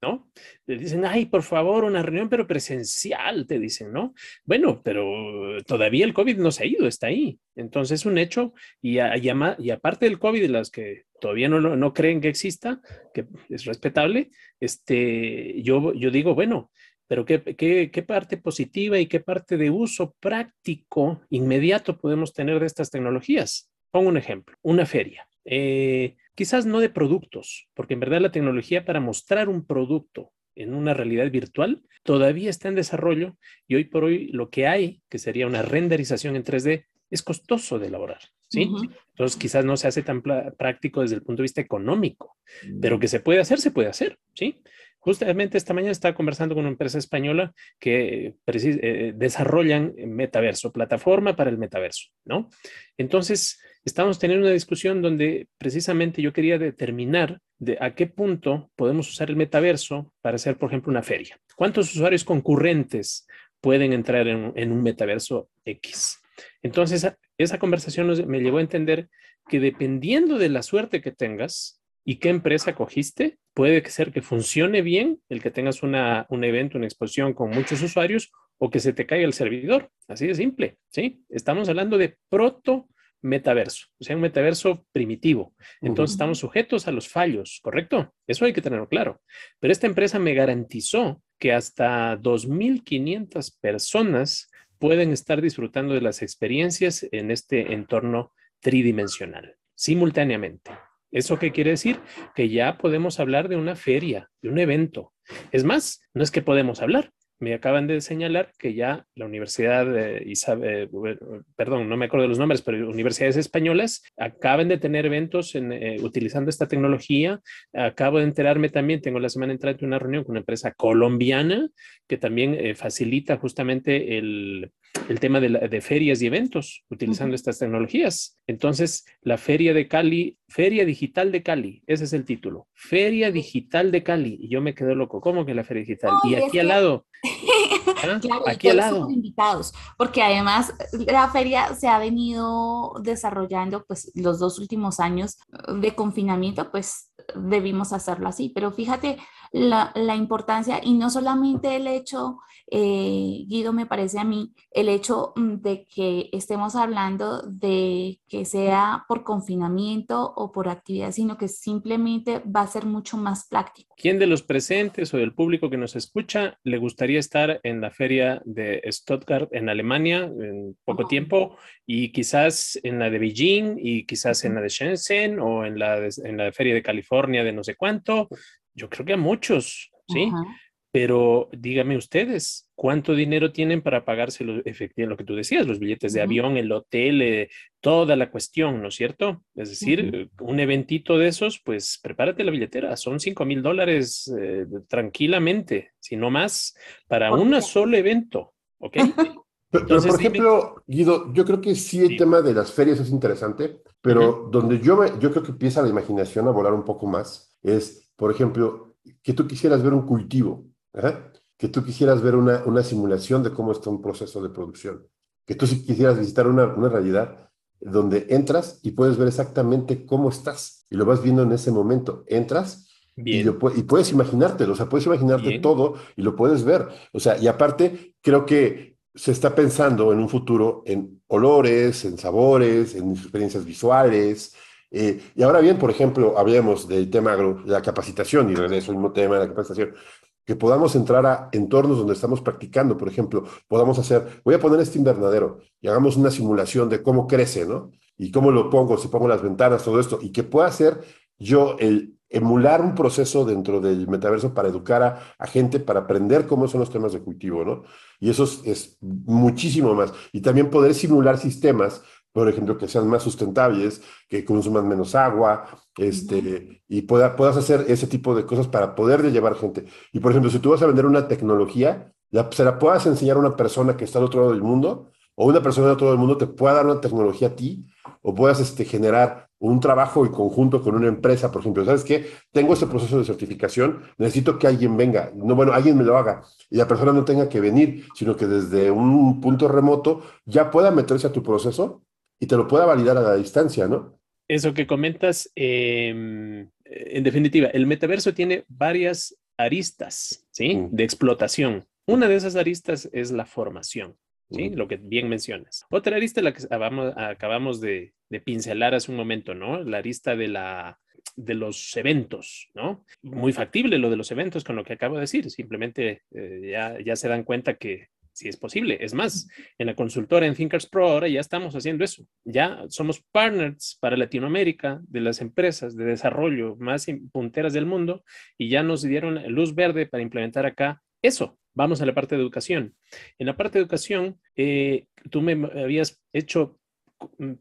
¿No? Le dicen, ay, por favor, una reunión, pero presencial, te dicen, ¿no? Bueno, pero todavía el COVID no se ha ido, está ahí. Entonces, es un hecho, y, y, aparte del COVID, las que todavía no, no creen que exista, que es respetable, este, yo, yo digo, bueno, pero ¿qué, qué, qué parte positiva y qué parte de uso práctico inmediato podemos tener de estas tecnologías? Pongo un ejemplo, una feria. Eh, quizás no de productos, porque en verdad la tecnología para mostrar un producto en una realidad virtual todavía está en desarrollo y hoy por hoy lo que hay, que sería una renderización en 3D, es costoso de elaborar, ¿sí? Entonces quizás no se hace tan práctico desde el punto de vista económico, pero que se puede hacer, se puede hacer, ¿sí? Justamente esta mañana estaba conversando con una empresa española que eh, desarrollan metaverso, plataforma para el metaverso, ¿no? Entonces, estamos teniendo una discusión donde precisamente yo quería determinar de a qué punto podemos usar el metaverso para hacer, por ejemplo, una feria. ¿Cuántos usuarios concurrentes pueden entrar en, un metaverso X? Entonces, esa conversación me llevó a entender que dependiendo de la suerte que tengas y qué empresa cogiste, puede ser que funcione bien el que tengas un evento, una exposición con muchos usuarios o que se te caiga el servidor. Así de simple, ¿sí? Estamos hablando de proto metaverso, o sea, un metaverso primitivo. Entonces estamos sujetos a los fallos, ¿correcto? Eso hay que tenerlo claro. Pero esta empresa me garantizó que hasta 2.500 personas pueden estar disfrutando de las experiencias en este entorno tridimensional, simultáneamente. ¿Eso qué quiere decir? Que ya podemos hablar de una feria, de un evento. Es más, no es que podemos hablar, me acaban de señalar que ya la Universidad Isabel, eh, perdón, no me acuerdo de los nombres, pero universidades españolas acaban de tener eventos eh, utilizando esta tecnología. Acabo de enterarme también, tengo la semana entrante una reunión con una empresa colombiana que también eh, facilita justamente el, el tema de, de, ferias y eventos utilizando estas tecnologías. Entonces, la Feria de Cali, Feria Digital de Cali, ese es el título. Feria Digital de Cali. Y yo me quedo loco, ¿cómo que la Feria Digital? y aquí al lado. ¿Ah? claro, aquí al lado. invitados, porque además la feria se ha venido desarrollando pues los dos últimos años de confinamiento, pues debimos hacerlo así. Pero fíjate, la, la, importancia y no solamente el hecho, eh, Guido, me parece a mí, el hecho mm, de que estemos hablando de que sea por confinamiento o por actividad, sino que simplemente va a ser mucho más práctico. ¿Quién de los presentes o del público que nos escucha le gustaría estar en la feria de Stuttgart en Alemania en poco tiempo y quizás en la de Beijing y quizás en la de Shenzhen o en la, en la feria de California de no sé cuánto? Yo creo que a muchos, ¿sí? Pero dígame ustedes, ¿cuánto dinero tienen para pagarse lo, efectivamente, lo que tú decías, los billetes de avión, el hotel, eh, toda la cuestión, ¿no es cierto? Es decir, un eventito de esos, pues prepárate la billetera, son 5 mil dólares eh, tranquilamente, si no más, para un solo evento, ¿ok? Pero, por ejemplo, Guido, yo creo que sí el tema de las ferias es interesante, pero donde yo, me, yo creo que empieza la imaginación a volar un poco más es por ejemplo, que tú quisieras ver un cultivo, que tú quisieras ver una, una simulación de cómo está un proceso de producción, que tú quisieras visitar una, una realidad donde entras y puedes ver exactamente cómo estás y lo vas viendo en ese momento. Entras Y, y, puedes imaginártelo, o sea, puedes imaginarte todo y lo puedes ver. O sea, y aparte, creo que se está pensando en un futuro en olores, en sabores, en experiencias visuales, eh, y ahora bien, por ejemplo, hablemos del tema de la capacitación, y regreso al mismo tema de la capacitación, que podamos entrar a entornos donde estamos practicando, por ejemplo, podamos hacer, voy a poner este invernadero y hagamos una simulación de cómo crece, ¿no? Y cómo lo pongo, si pongo las ventanas, todo esto, y que pueda hacer yo el emular un proceso dentro del metaverso para educar a, gente, para aprender cómo son los temas de cultivo, ¿no? Y eso es, es muchísimo más. Y también poder simular sistemas por ejemplo, que sean más sustentables, que consuman menos agua, este, y pueda, puedas hacer ese tipo de cosas para poder llevar gente. Y por ejemplo, si tú vas a vender una tecnología, se la puedas enseñar a una persona que está al otro lado del mundo, o una persona del otro lado del mundo te pueda dar una tecnología a ti, o puedas este, generar un trabajo en conjunto con una empresa, por ejemplo, ¿sabes qué? Tengo este proceso de certificación, necesito que alguien venga, no, bueno, alguien me lo haga, y la persona no tenga que venir, sino que desde un punto remoto ya pueda meterse a tu proceso y te lo pueda validar a la distancia, ¿no? Eso que comentas, em, en definitiva, el metaverso tiene varias aristas, ¿sí? Mm. De explotación. Una de esas aristas es la formación, ¿sí? Mm. Lo que bien mencionas. Otra arista, la que acabamos, de, pincelar hace un momento, ¿no? La arista de la de los eventos, ¿no? Muy factible lo de los eventos con lo que acabo de decir. Simplemente eh, ya, ya se dan cuenta que si es posible. Es más, en la consultora en Thinkers Pro ahora ya estamos haciendo eso. Ya somos partners para Latinoamérica de las empresas de desarrollo más punteras del mundo y ya nos dieron luz verde para implementar acá eso. Vamos a la parte de educación. En la parte de educación, eh, tú me habías hecho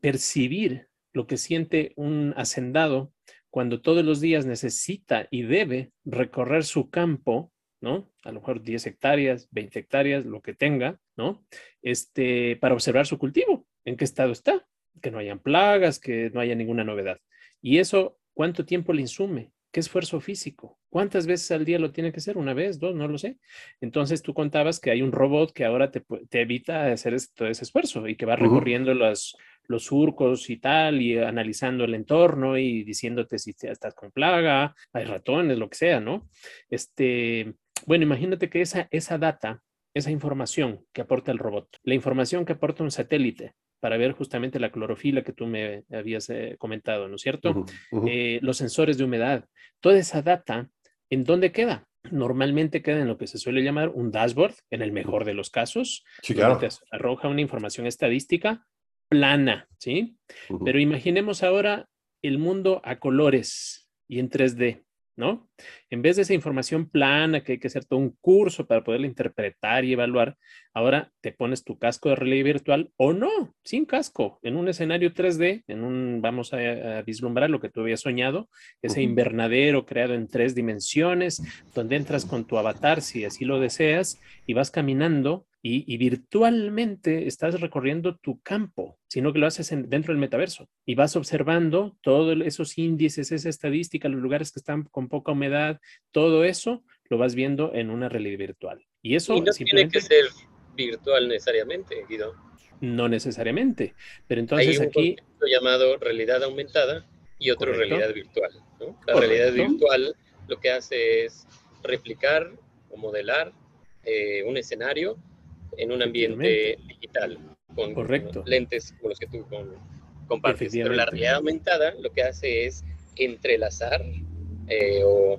percibir lo que siente un hacendado cuando todos los días necesita y debe recorrer su campo, ¿no? A lo mejor 10 hectáreas, 20 hectáreas, lo que tenga, ¿no? Este, para observar su cultivo, en qué estado está, que no hayan plagas, que no haya ninguna novedad. Y eso, ¿cuánto tiempo le insume? ¿Qué esfuerzo físico? ¿Cuántas veces al día lo tiene que hacer? ¿Una vez? ¿Dos? No lo sé. Entonces tú contabas que hay un robot que ahora te, evita hacer todo ese esfuerzo y que va recorriendo los, los surcos y tal, y analizando el entorno y diciéndote si estás con plaga, hay ratones, lo que sea, ¿no? Este, bueno, imagínate que esa, esa data, esa información que aporta el robot, la información que aporta un satélite, para ver justamente la clorofila que tú me habías eh, comentado, ¿no es cierto? Eh, los sensores de humedad, toda esa data, ¿en dónde queda? Normalmente queda en lo que se suele llamar un dashboard, en el mejor de los casos. Sí, claro. Te arroja una información estadística plana, ¿sí? Pero imaginemos ahora el mundo a colores y en 3D. ¿No? En vez de esa información plana que hay que hacer todo un curso para poderla interpretar y evaluar, ahora te pones tu casco de realidad virtual o no, sin casco, en un escenario 3D, en un, vamos a, vislumbrar lo que tú habías soñado, ese invernadero creado en tres dimensiones, donde entras con tu avatar, si así lo deseas, y vas caminando y, virtualmente estás recorriendo tu campo, sino que lo haces dentro del metaverso y vas observando todos esos índices, esa estadística, los lugares que están con poca humedad, todo eso lo vas viendo en una realidad virtual. Y eso no tiene que ser virtual necesariamente, Guido. No necesariamente, pero entonces Hay un aquí llamado realidad aumentada y otro realidad virtual. La realidad virtual lo que hace es replicar o modelar eh, un escenario en un ambiente digital, con, lentes como los que tú compartes. Pero la realidad aumentada lo que hace es entrelazar eh, o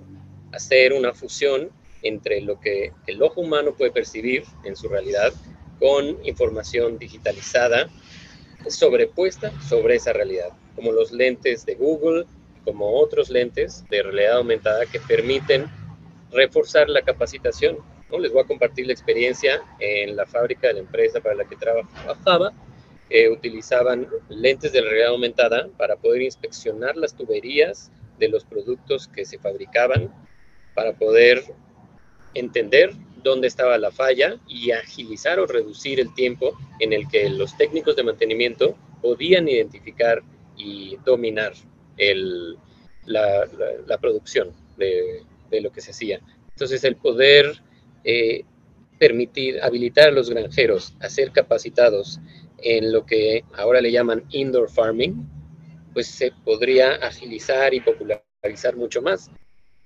hacer una fusión entre lo que el ojo humano puede percibir en su realidad con información digitalizada sobrepuesta sobre esa realidad, como los lentes de Google, como otros lentes de realidad aumentada que permiten reforzar la capacitación les voy a compartir la experiencia en la fábrica de la empresa para la que trabajaba. Eh, utilizaban lentes de realidad aumentada para poder inspeccionar las tuberías de los productos que se fabricaban, para poder entender dónde estaba la falla y agilizar o reducir el tiempo en el que los técnicos de mantenimiento podían identificar y dominar el, la, la, producción de, lo que se hacía. Entonces, el poder eh, permitir, habilitar a los granjeros a ser capacitados en lo que ahora le llaman indoor farming, pues se podría agilizar y popularizar mucho más.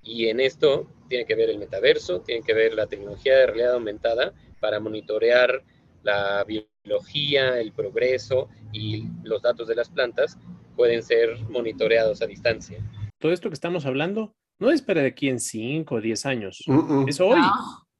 Y en esto tiene que ver el metaverso, tiene que ver la tecnología de realidad aumentada para monitorear la biología, el progreso y los datos de las plantas pueden ser monitoreados a distancia. Todo esto que estamos hablando no es para de aquí en 5 o 10 años, es hoy.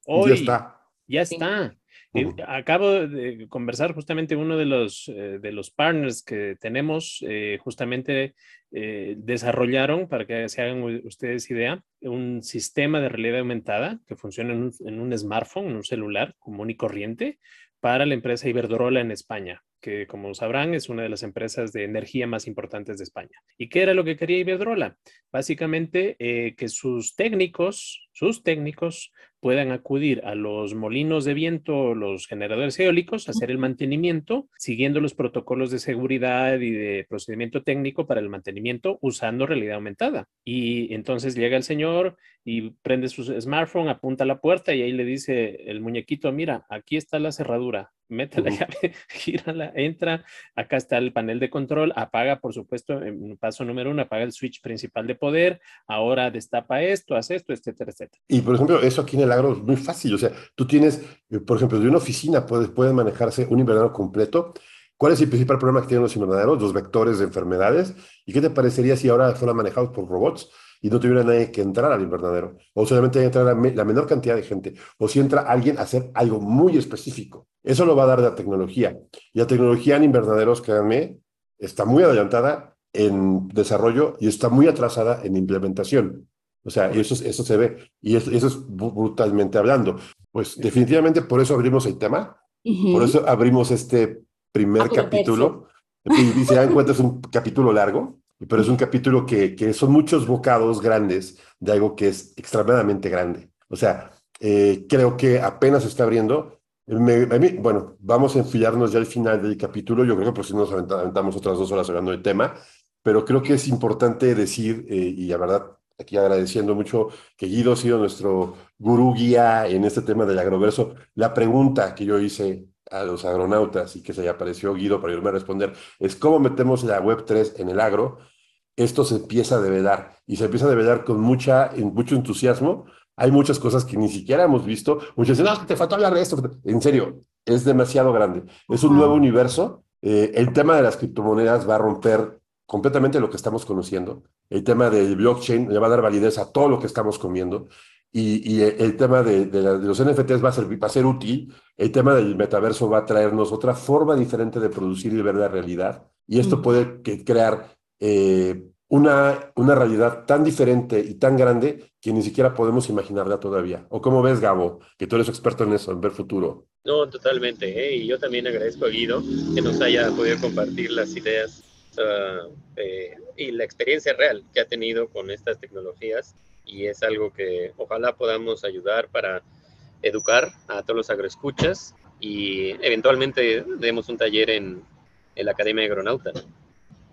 Hoy, ya está. Ya está. Eh, acabo de conversar justamente uno de los, eh, de los partners que tenemos, eh, justamente desarrollaron, para que se hagan ustedes idea, un sistema de realidad aumentada que funciona en un, en un smartphone, en un celular común y corriente, para la empresa Iberdrola en España que como sabrán es una de las empresas de energía más importantes de España. ¿Y qué era lo que quería Iberdrola? Básicamente que sus técnicos, sus técnicos puedan acudir a los molinos de viento, los generadores eólicos, a hacer el mantenimiento, siguiendo los protocolos de seguridad y de procedimiento técnico para el mantenimiento usando realidad aumentada. Y entonces llega el señor y prende su smartphone, apunta a la puerta y ahí le dice el muñequito, mira, aquí está la cerradura, mete la llave, gírala, entra, acá está el panel de control, apaga, por supuesto, en paso número uno, apaga el switch principal de poder, ahora destapa esto, hace esto, etcétera, etcétera. Y por ejemplo, eso aquí en el agro es muy fácil, o sea, tú tienes, eh, por ejemplo, de una oficina puede, puede manejarse un invernadero completo. ¿Cuál es el principal problema que tienen los invernaderos? Los vectores de enfermedades. ¿Y qué te parecería si ahora fueran manejados por robots? Y no tuviera nadie que entrar al invernadero, o solamente entrar la menor cantidad de gente, o si entra alguien a hacer algo muy específico. Eso lo va a dar la tecnología. Y la tecnología en invernaderos, créanme, está muy adelantada en desarrollo y está muy atrasada en implementación. O sea, eso, eso se ve. Y eso, es brutalmente hablando. Pues definitivamente por eso abrimos el tema. Por eso abrimos este primer capítulo. Y, se dan cuenta, es un capítulo largo. Pero es un capítulo que, que son muchos bocados grandes de algo que es extremadamente grande. O sea, eh, creo que apenas se está abriendo. bueno, vamos a enfilarnos ya al final del capítulo. Yo creo que por si nos aventamos otras dos horas hablando del tema, pero creo que es importante decir, eh, y la verdad, aquí agradeciendo mucho que Guido ha sido nuestro gurú guía en este tema del agroverso. La pregunta que yo hice a los agronautas y que se apareció Guido para irme a responder es cómo metemos la Web3 en el agro. Esto se empieza a develar y se empieza a develar con mucha, mucho entusiasmo hay muchas cosas que ni siquiera hemos visto. Muchos dicen, no, te faltó hablar de esto. En serio, es demasiado grande. Es un nuevo universo. Eh, el tema de las criptomonedas va a romper completamente lo que estamos conociendo. El tema del blockchain le va a dar validez a todo lo que estamos comiendo. Y, el tema de, los NFTs va a, ser, va a ser útil. El tema del metaverso va a traernos otra forma diferente de producir y ver la realidad. Y esto puede crear eh, una, una realidad tan diferente y tan grande que ni siquiera podemos imaginarla todavía. ¿O cómo ves, Gabo, que tú eres experto en eso, en ver futuro? No, totalmente. ¿eh? Y yo también agradezco a Guido que nos haya podido compartir las ideas uh, eh, y la experiencia real que ha tenido con estas tecnologías. Y es algo que ojalá podamos ayudar para educar a todos los agroescuchas y eventualmente demos un taller en, en la Academia de Agronauta.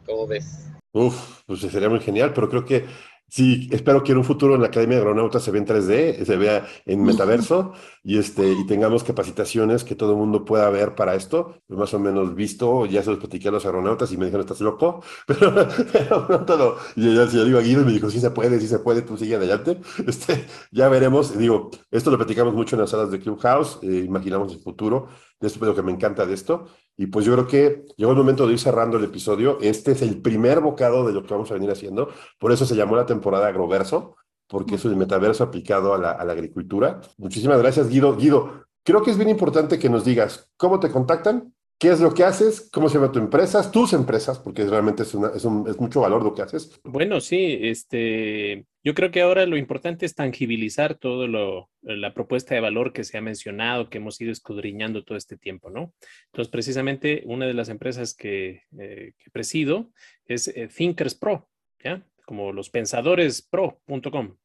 ¿Cómo ves? Uf, pues sería muy genial, pero creo que Sí, espero que en un futuro en la Academia de Agronautas se vea en 3D, se vea en metaverso y, este, y tengamos capacitaciones que todo el mundo pueda ver para esto. Más o menos visto, ya se los platiqué a los agronautas y me dijeron, estás loco, pero, no todo. Y ya, yo digo a Guido y me dijo, sí se puede, sí se puede, tú sigue adelante. Este, ya veremos. Digo, esto lo platicamos mucho en las salas de Clubhouse, eh, imaginamos el futuro. Esto es lo que me encanta de esto. Y pues yo creo que llegó el momento de ir cerrando el episodio. Este es el primer bocado de lo que vamos a venir haciendo. Por eso se llamó la temporada Agroverso, porque es el metaverso aplicado a la, a la agricultura. Muchísimas gracias, Guido. Guido, creo que es bien importante que nos digas cómo te contactan, ¿Qué es lo que haces? ¿Cómo se llama tu empresa? Tus empresas, porque realmente es, una, es, un, es, mucho valor lo que haces. Bueno, sí, este, yo creo que ahora lo importante es tangibilizar todo lo, la propuesta de valor que se ha mencionado, que hemos ido escudriñando todo este tiempo, ¿no? Entonces, precisamente una de las empresas que, eh, que presido es eh, Thinkers Pro, ¿ya? Como los pensadores pro.com,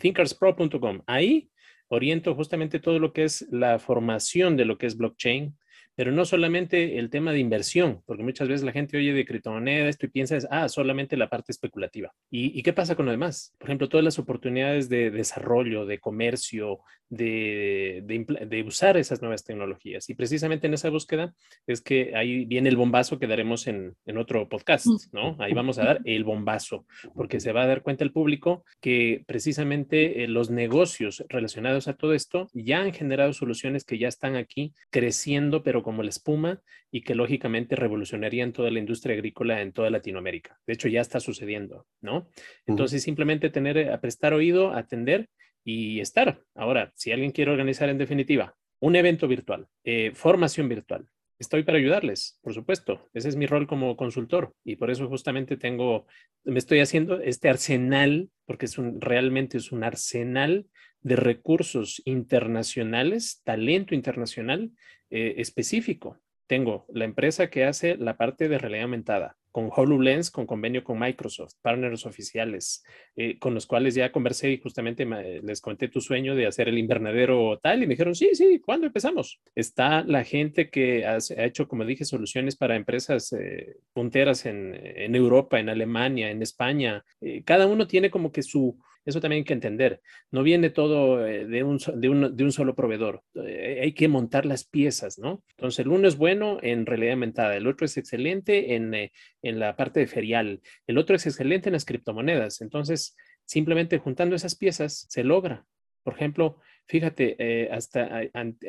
thinkerspro.com. Ahí oriento justamente todo lo que es la formación de lo que es blockchain, pero no solamente el tema de inversión, porque muchas veces la gente oye de criptomonedas esto y piensa, ah, solamente la parte especulativa. ¿Y, qué pasa con lo demás? Por ejemplo, todas las oportunidades de desarrollo, de comercio, de, de, usar esas nuevas tecnologías. Y precisamente en esa búsqueda es que ahí viene el bombazo que daremos en, en otro podcast, ¿no? Ahí vamos a dar el bombazo, porque se va a dar cuenta el público que precisamente eh, los negocios relacionados a todo esto ya han generado soluciones que ya están aquí creciendo, pero como la espuma y que lógicamente revolucionarían toda la industria agrícola en toda Latinoamérica. De hecho, ya está sucediendo, ¿no? Entonces, simplemente tener, a prestar oído, atender y estar. Ahora, si alguien quiere organizar en definitiva un evento virtual, eh, formación virtual, estoy para ayudarles, por supuesto. Ese es mi rol como consultor y por eso justamente tengo, me estoy haciendo este arsenal, porque es un, realmente es un arsenal de recursos internacionales, talento internacional eh, específico. Tengo la empresa que hace la parte de realidad aumentada, con HoloLens, con convenio con Microsoft, partners oficiales, eh, con los cuales ya conversé y justamente les conté tu sueño de hacer el invernadero tal y me dijeron, sí, sí, ¿cuándo empezamos? Está la gente que ha hecho, como dije, soluciones para empresas eh, punteras en, en, Europa, en Alemania, en España. cada uno tiene como que su, eso también hay que entender. No viene todo eh, de un, de un, de un solo proveedor. Eh, hay que montar las piezas, ¿no? Entonces, el uno es bueno en realidad aumentada, el otro es excelente en, eh, en la parte de ferial, el otro es excelente en las criptomonedas. Entonces, simplemente juntando esas piezas se logra. Por ejemplo, fíjate, hasta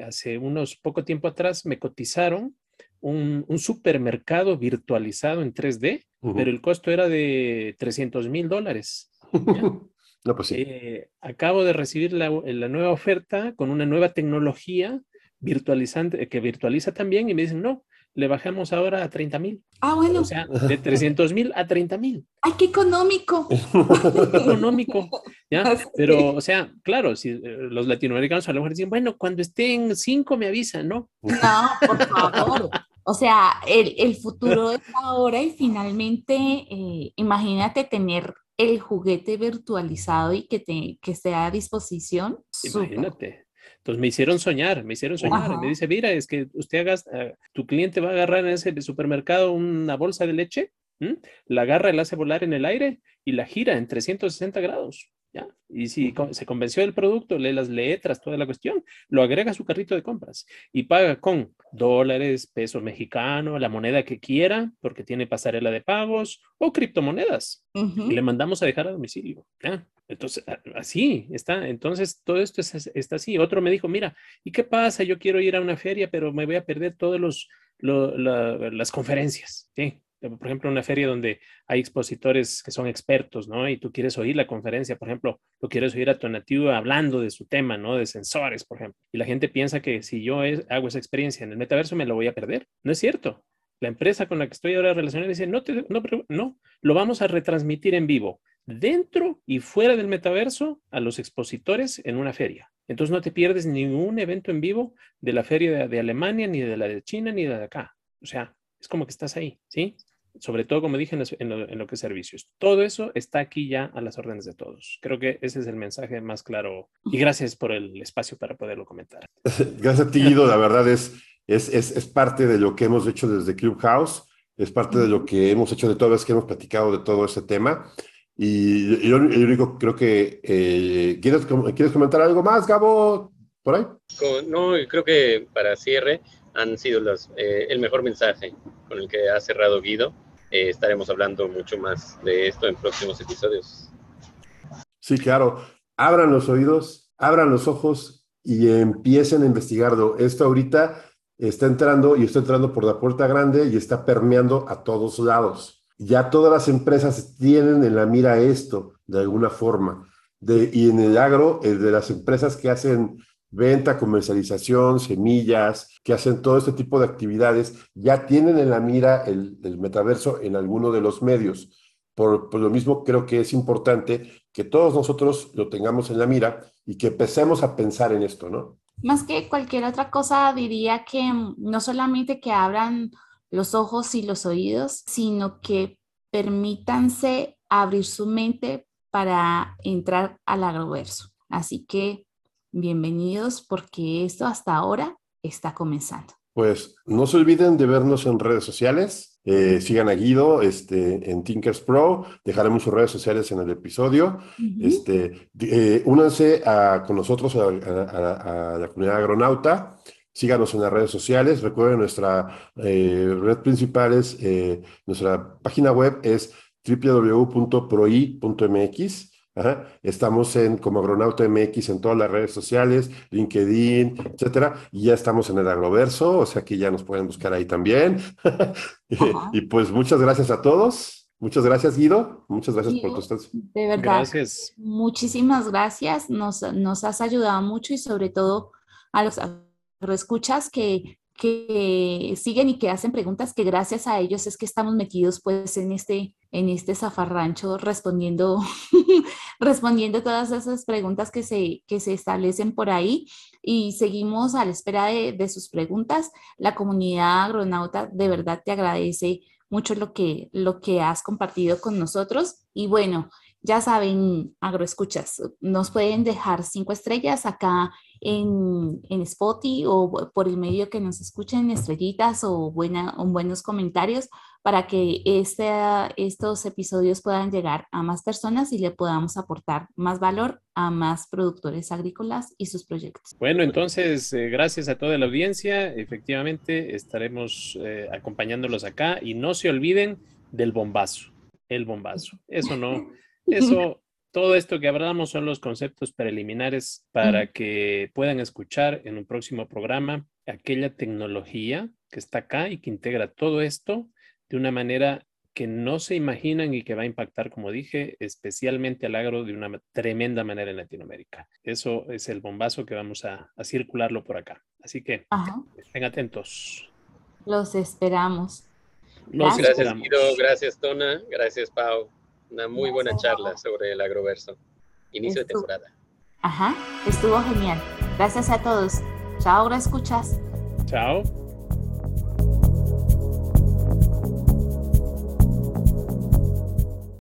hace unos poco tiempo atrás me cotizaron un, un supermercado virtualizado en 3D, pero el costo era de 300 mil dólares. Pues eh, acabo de recibir la, nueva oferta con una nueva tecnología virtualizante que virtualiza también y me dicen, no, le bajamos ahora a 30 mil. Ah, bueno. O sea, de 300 mil a 30 mil. ¡Ay, qué económico! económico, ¿ya? Pero, o sea, claro, si eh, los latinoamericanos a lo mejor dicen, bueno, cuando estén cinco me avisan, ¿no? No, por favor. O sea, el, el futuro es ahora y finalmente, eh, imagínate tener el juguete virtualizado y que, te, que esté a disposición. Imagínate. Entonces me hicieron soñar, me hicieron soñar. Me dice, mira, es que usted haga, eh, tu cliente va a agarrar en ese supermercado una bolsa de leche, la agarra y la hace volar en el aire y la gira en 360 grados. Y si se convenció del producto, lee las letras, toda la cuestión, lo agrega a su carrito de compras y paga con dólares, peso mexicano, la moneda que quiera, porque tiene pasarela de pagos o criptomonedas. Y le mandamos a dejar a domicilio. Entonces, así está. Entonces, todo esto está así. Otro me dijo, mira, ¿y qué pasa? Yo quiero ir a una feria, pero me voy a perder todas los, las conferencias. ¿sí? Por ejemplo, una feria donde hay expositores que son expertos, ¿no? Y tú quieres oír la conferencia, por ejemplo, lo quieres oír a tu nativo hablando de su tema, ¿no? De sensores, por ejemplo. Y la gente piensa que si yo hago esa experiencia en el metaverso me lo voy a perder. No es cierto. La empresa con la que estoy ahora relacionada dice, no, no, no, lo vamos a retransmitir en vivo, dentro y fuera del metaverso, a los expositores en una feria. Entonces no te pierdes ningún evento en vivo de la feria de, de Alemania, ni de la de China, ni de acá. O sea, es como que estás ahí, ¿sí? Sobre todo, como dije, en lo, que es servicios. Todo eso está aquí ya a las órdenes de todos. Creo que ese es el mensaje más claro. Y gracias por el espacio para poderlo comentar. Gracias a ti, Guido. La verdad es, es, es, parte de lo que hemos hecho desde Clubhouse. Es parte de lo que hemos hecho de todas las que hemos platicado de todo ese tema. Y yo, único creo que... Eh, ¿quieres, ¿Quieres comentar algo más, Gabo? ¿Por ahí? No, creo que para cierre han sido los, eh, el mejor mensaje con el que ha cerrado Guido eh, estaremos hablando mucho más de esto en próximos episodios. Sí, claro. Abran los oídos, abran los ojos y empiecen a investigarlo. Esto ahorita está entrando y está entrando por la puerta grande y está permeando a todos lados. Ya todas las empresas tienen en la mira esto de alguna forma. De, y en el agro, el de las empresas que hacen venta, comercialización, semillas, que hacen todo este tipo de actividades, ya tienen en la mira el, metaverso en alguno de los medios. Por, lo mismo, creo que es importante que todos nosotros lo tengamos en la mira y que empecemos a pensar en esto, ¿no? Más que cualquier otra cosa, diría que mm, no solamente que abran los ojos y los oídos, sino que permítanse abrir su mente para entrar al agroverso. Así que bienvenidos porque esto hasta ahora está comenzando. Pues no se olviden de vernos en redes sociales. Eh, sigan a Guido este, en Tinkers Pro. Dejaremos sus redes sociales en el episodio. este, eh, únanse a, con nosotros a, la comunidad agronauta. Síganos en las redes sociales. Recuerden, nuestra eh, red principal es, nuestra página web es www.proi.mx. Estamos en como Agronauta MX en todas las redes sociales, LinkedIn, etcétera, y ya estamos en el Agroverso, o sea que ya nos pueden buscar ahí también. y, pues muchas gracias a todos. Muchas gracias, Guido. Muchas gracias por tu estancia. De verdad. Gracias. Muchísimas gracias. Nos, nos has ayudado mucho y sobre todo a los agroescuchas que que siguen y que hacen preguntas que gracias a ellos es que estamos metidos pues en este, en este zafarrancho respondiendo, respondiendo todas esas preguntas que se, que se establecen por ahí y seguimos a la espera de, de sus preguntas. La comunidad agronauta de verdad te agradece mucho lo que, lo que has compartido con nosotros y bueno, ya saben, agroescuchas, nos pueden dejar cinco estrellas acá en, en Spotify o por el medio que nos escuchen, estrellitas o, buena, o buenos comentarios para que este, estos episodios puedan llegar a más personas y le podamos aportar más valor a más productores agrícolas y sus proyectos. Bueno, entonces, eh, gracias a toda la audiencia. Efectivamente, estaremos eh, acompañándolos acá y no se olviden del bombazo, el bombazo. Eso no, eso todo esto que hablamos son los conceptos preliminares para que puedan escuchar en un próximo programa aquella tecnología que está acá y que integra todo esto de una manera que no se imaginan y que va a impactar, como dije, especialmente al agro de una tremenda manera en Latinoamérica. Eso es el bombazo que vamos a, circularlo por acá. Así que estén atentos. Los esperamos. Los gracias, esperamos. Gracias, Tona. Gracias, Pau. Una muy buena charla sobre el agroverso. Inicio de temporada. Ajá, estuvo genial. Gracias a todos. Chao, ahora escuchas. Chao.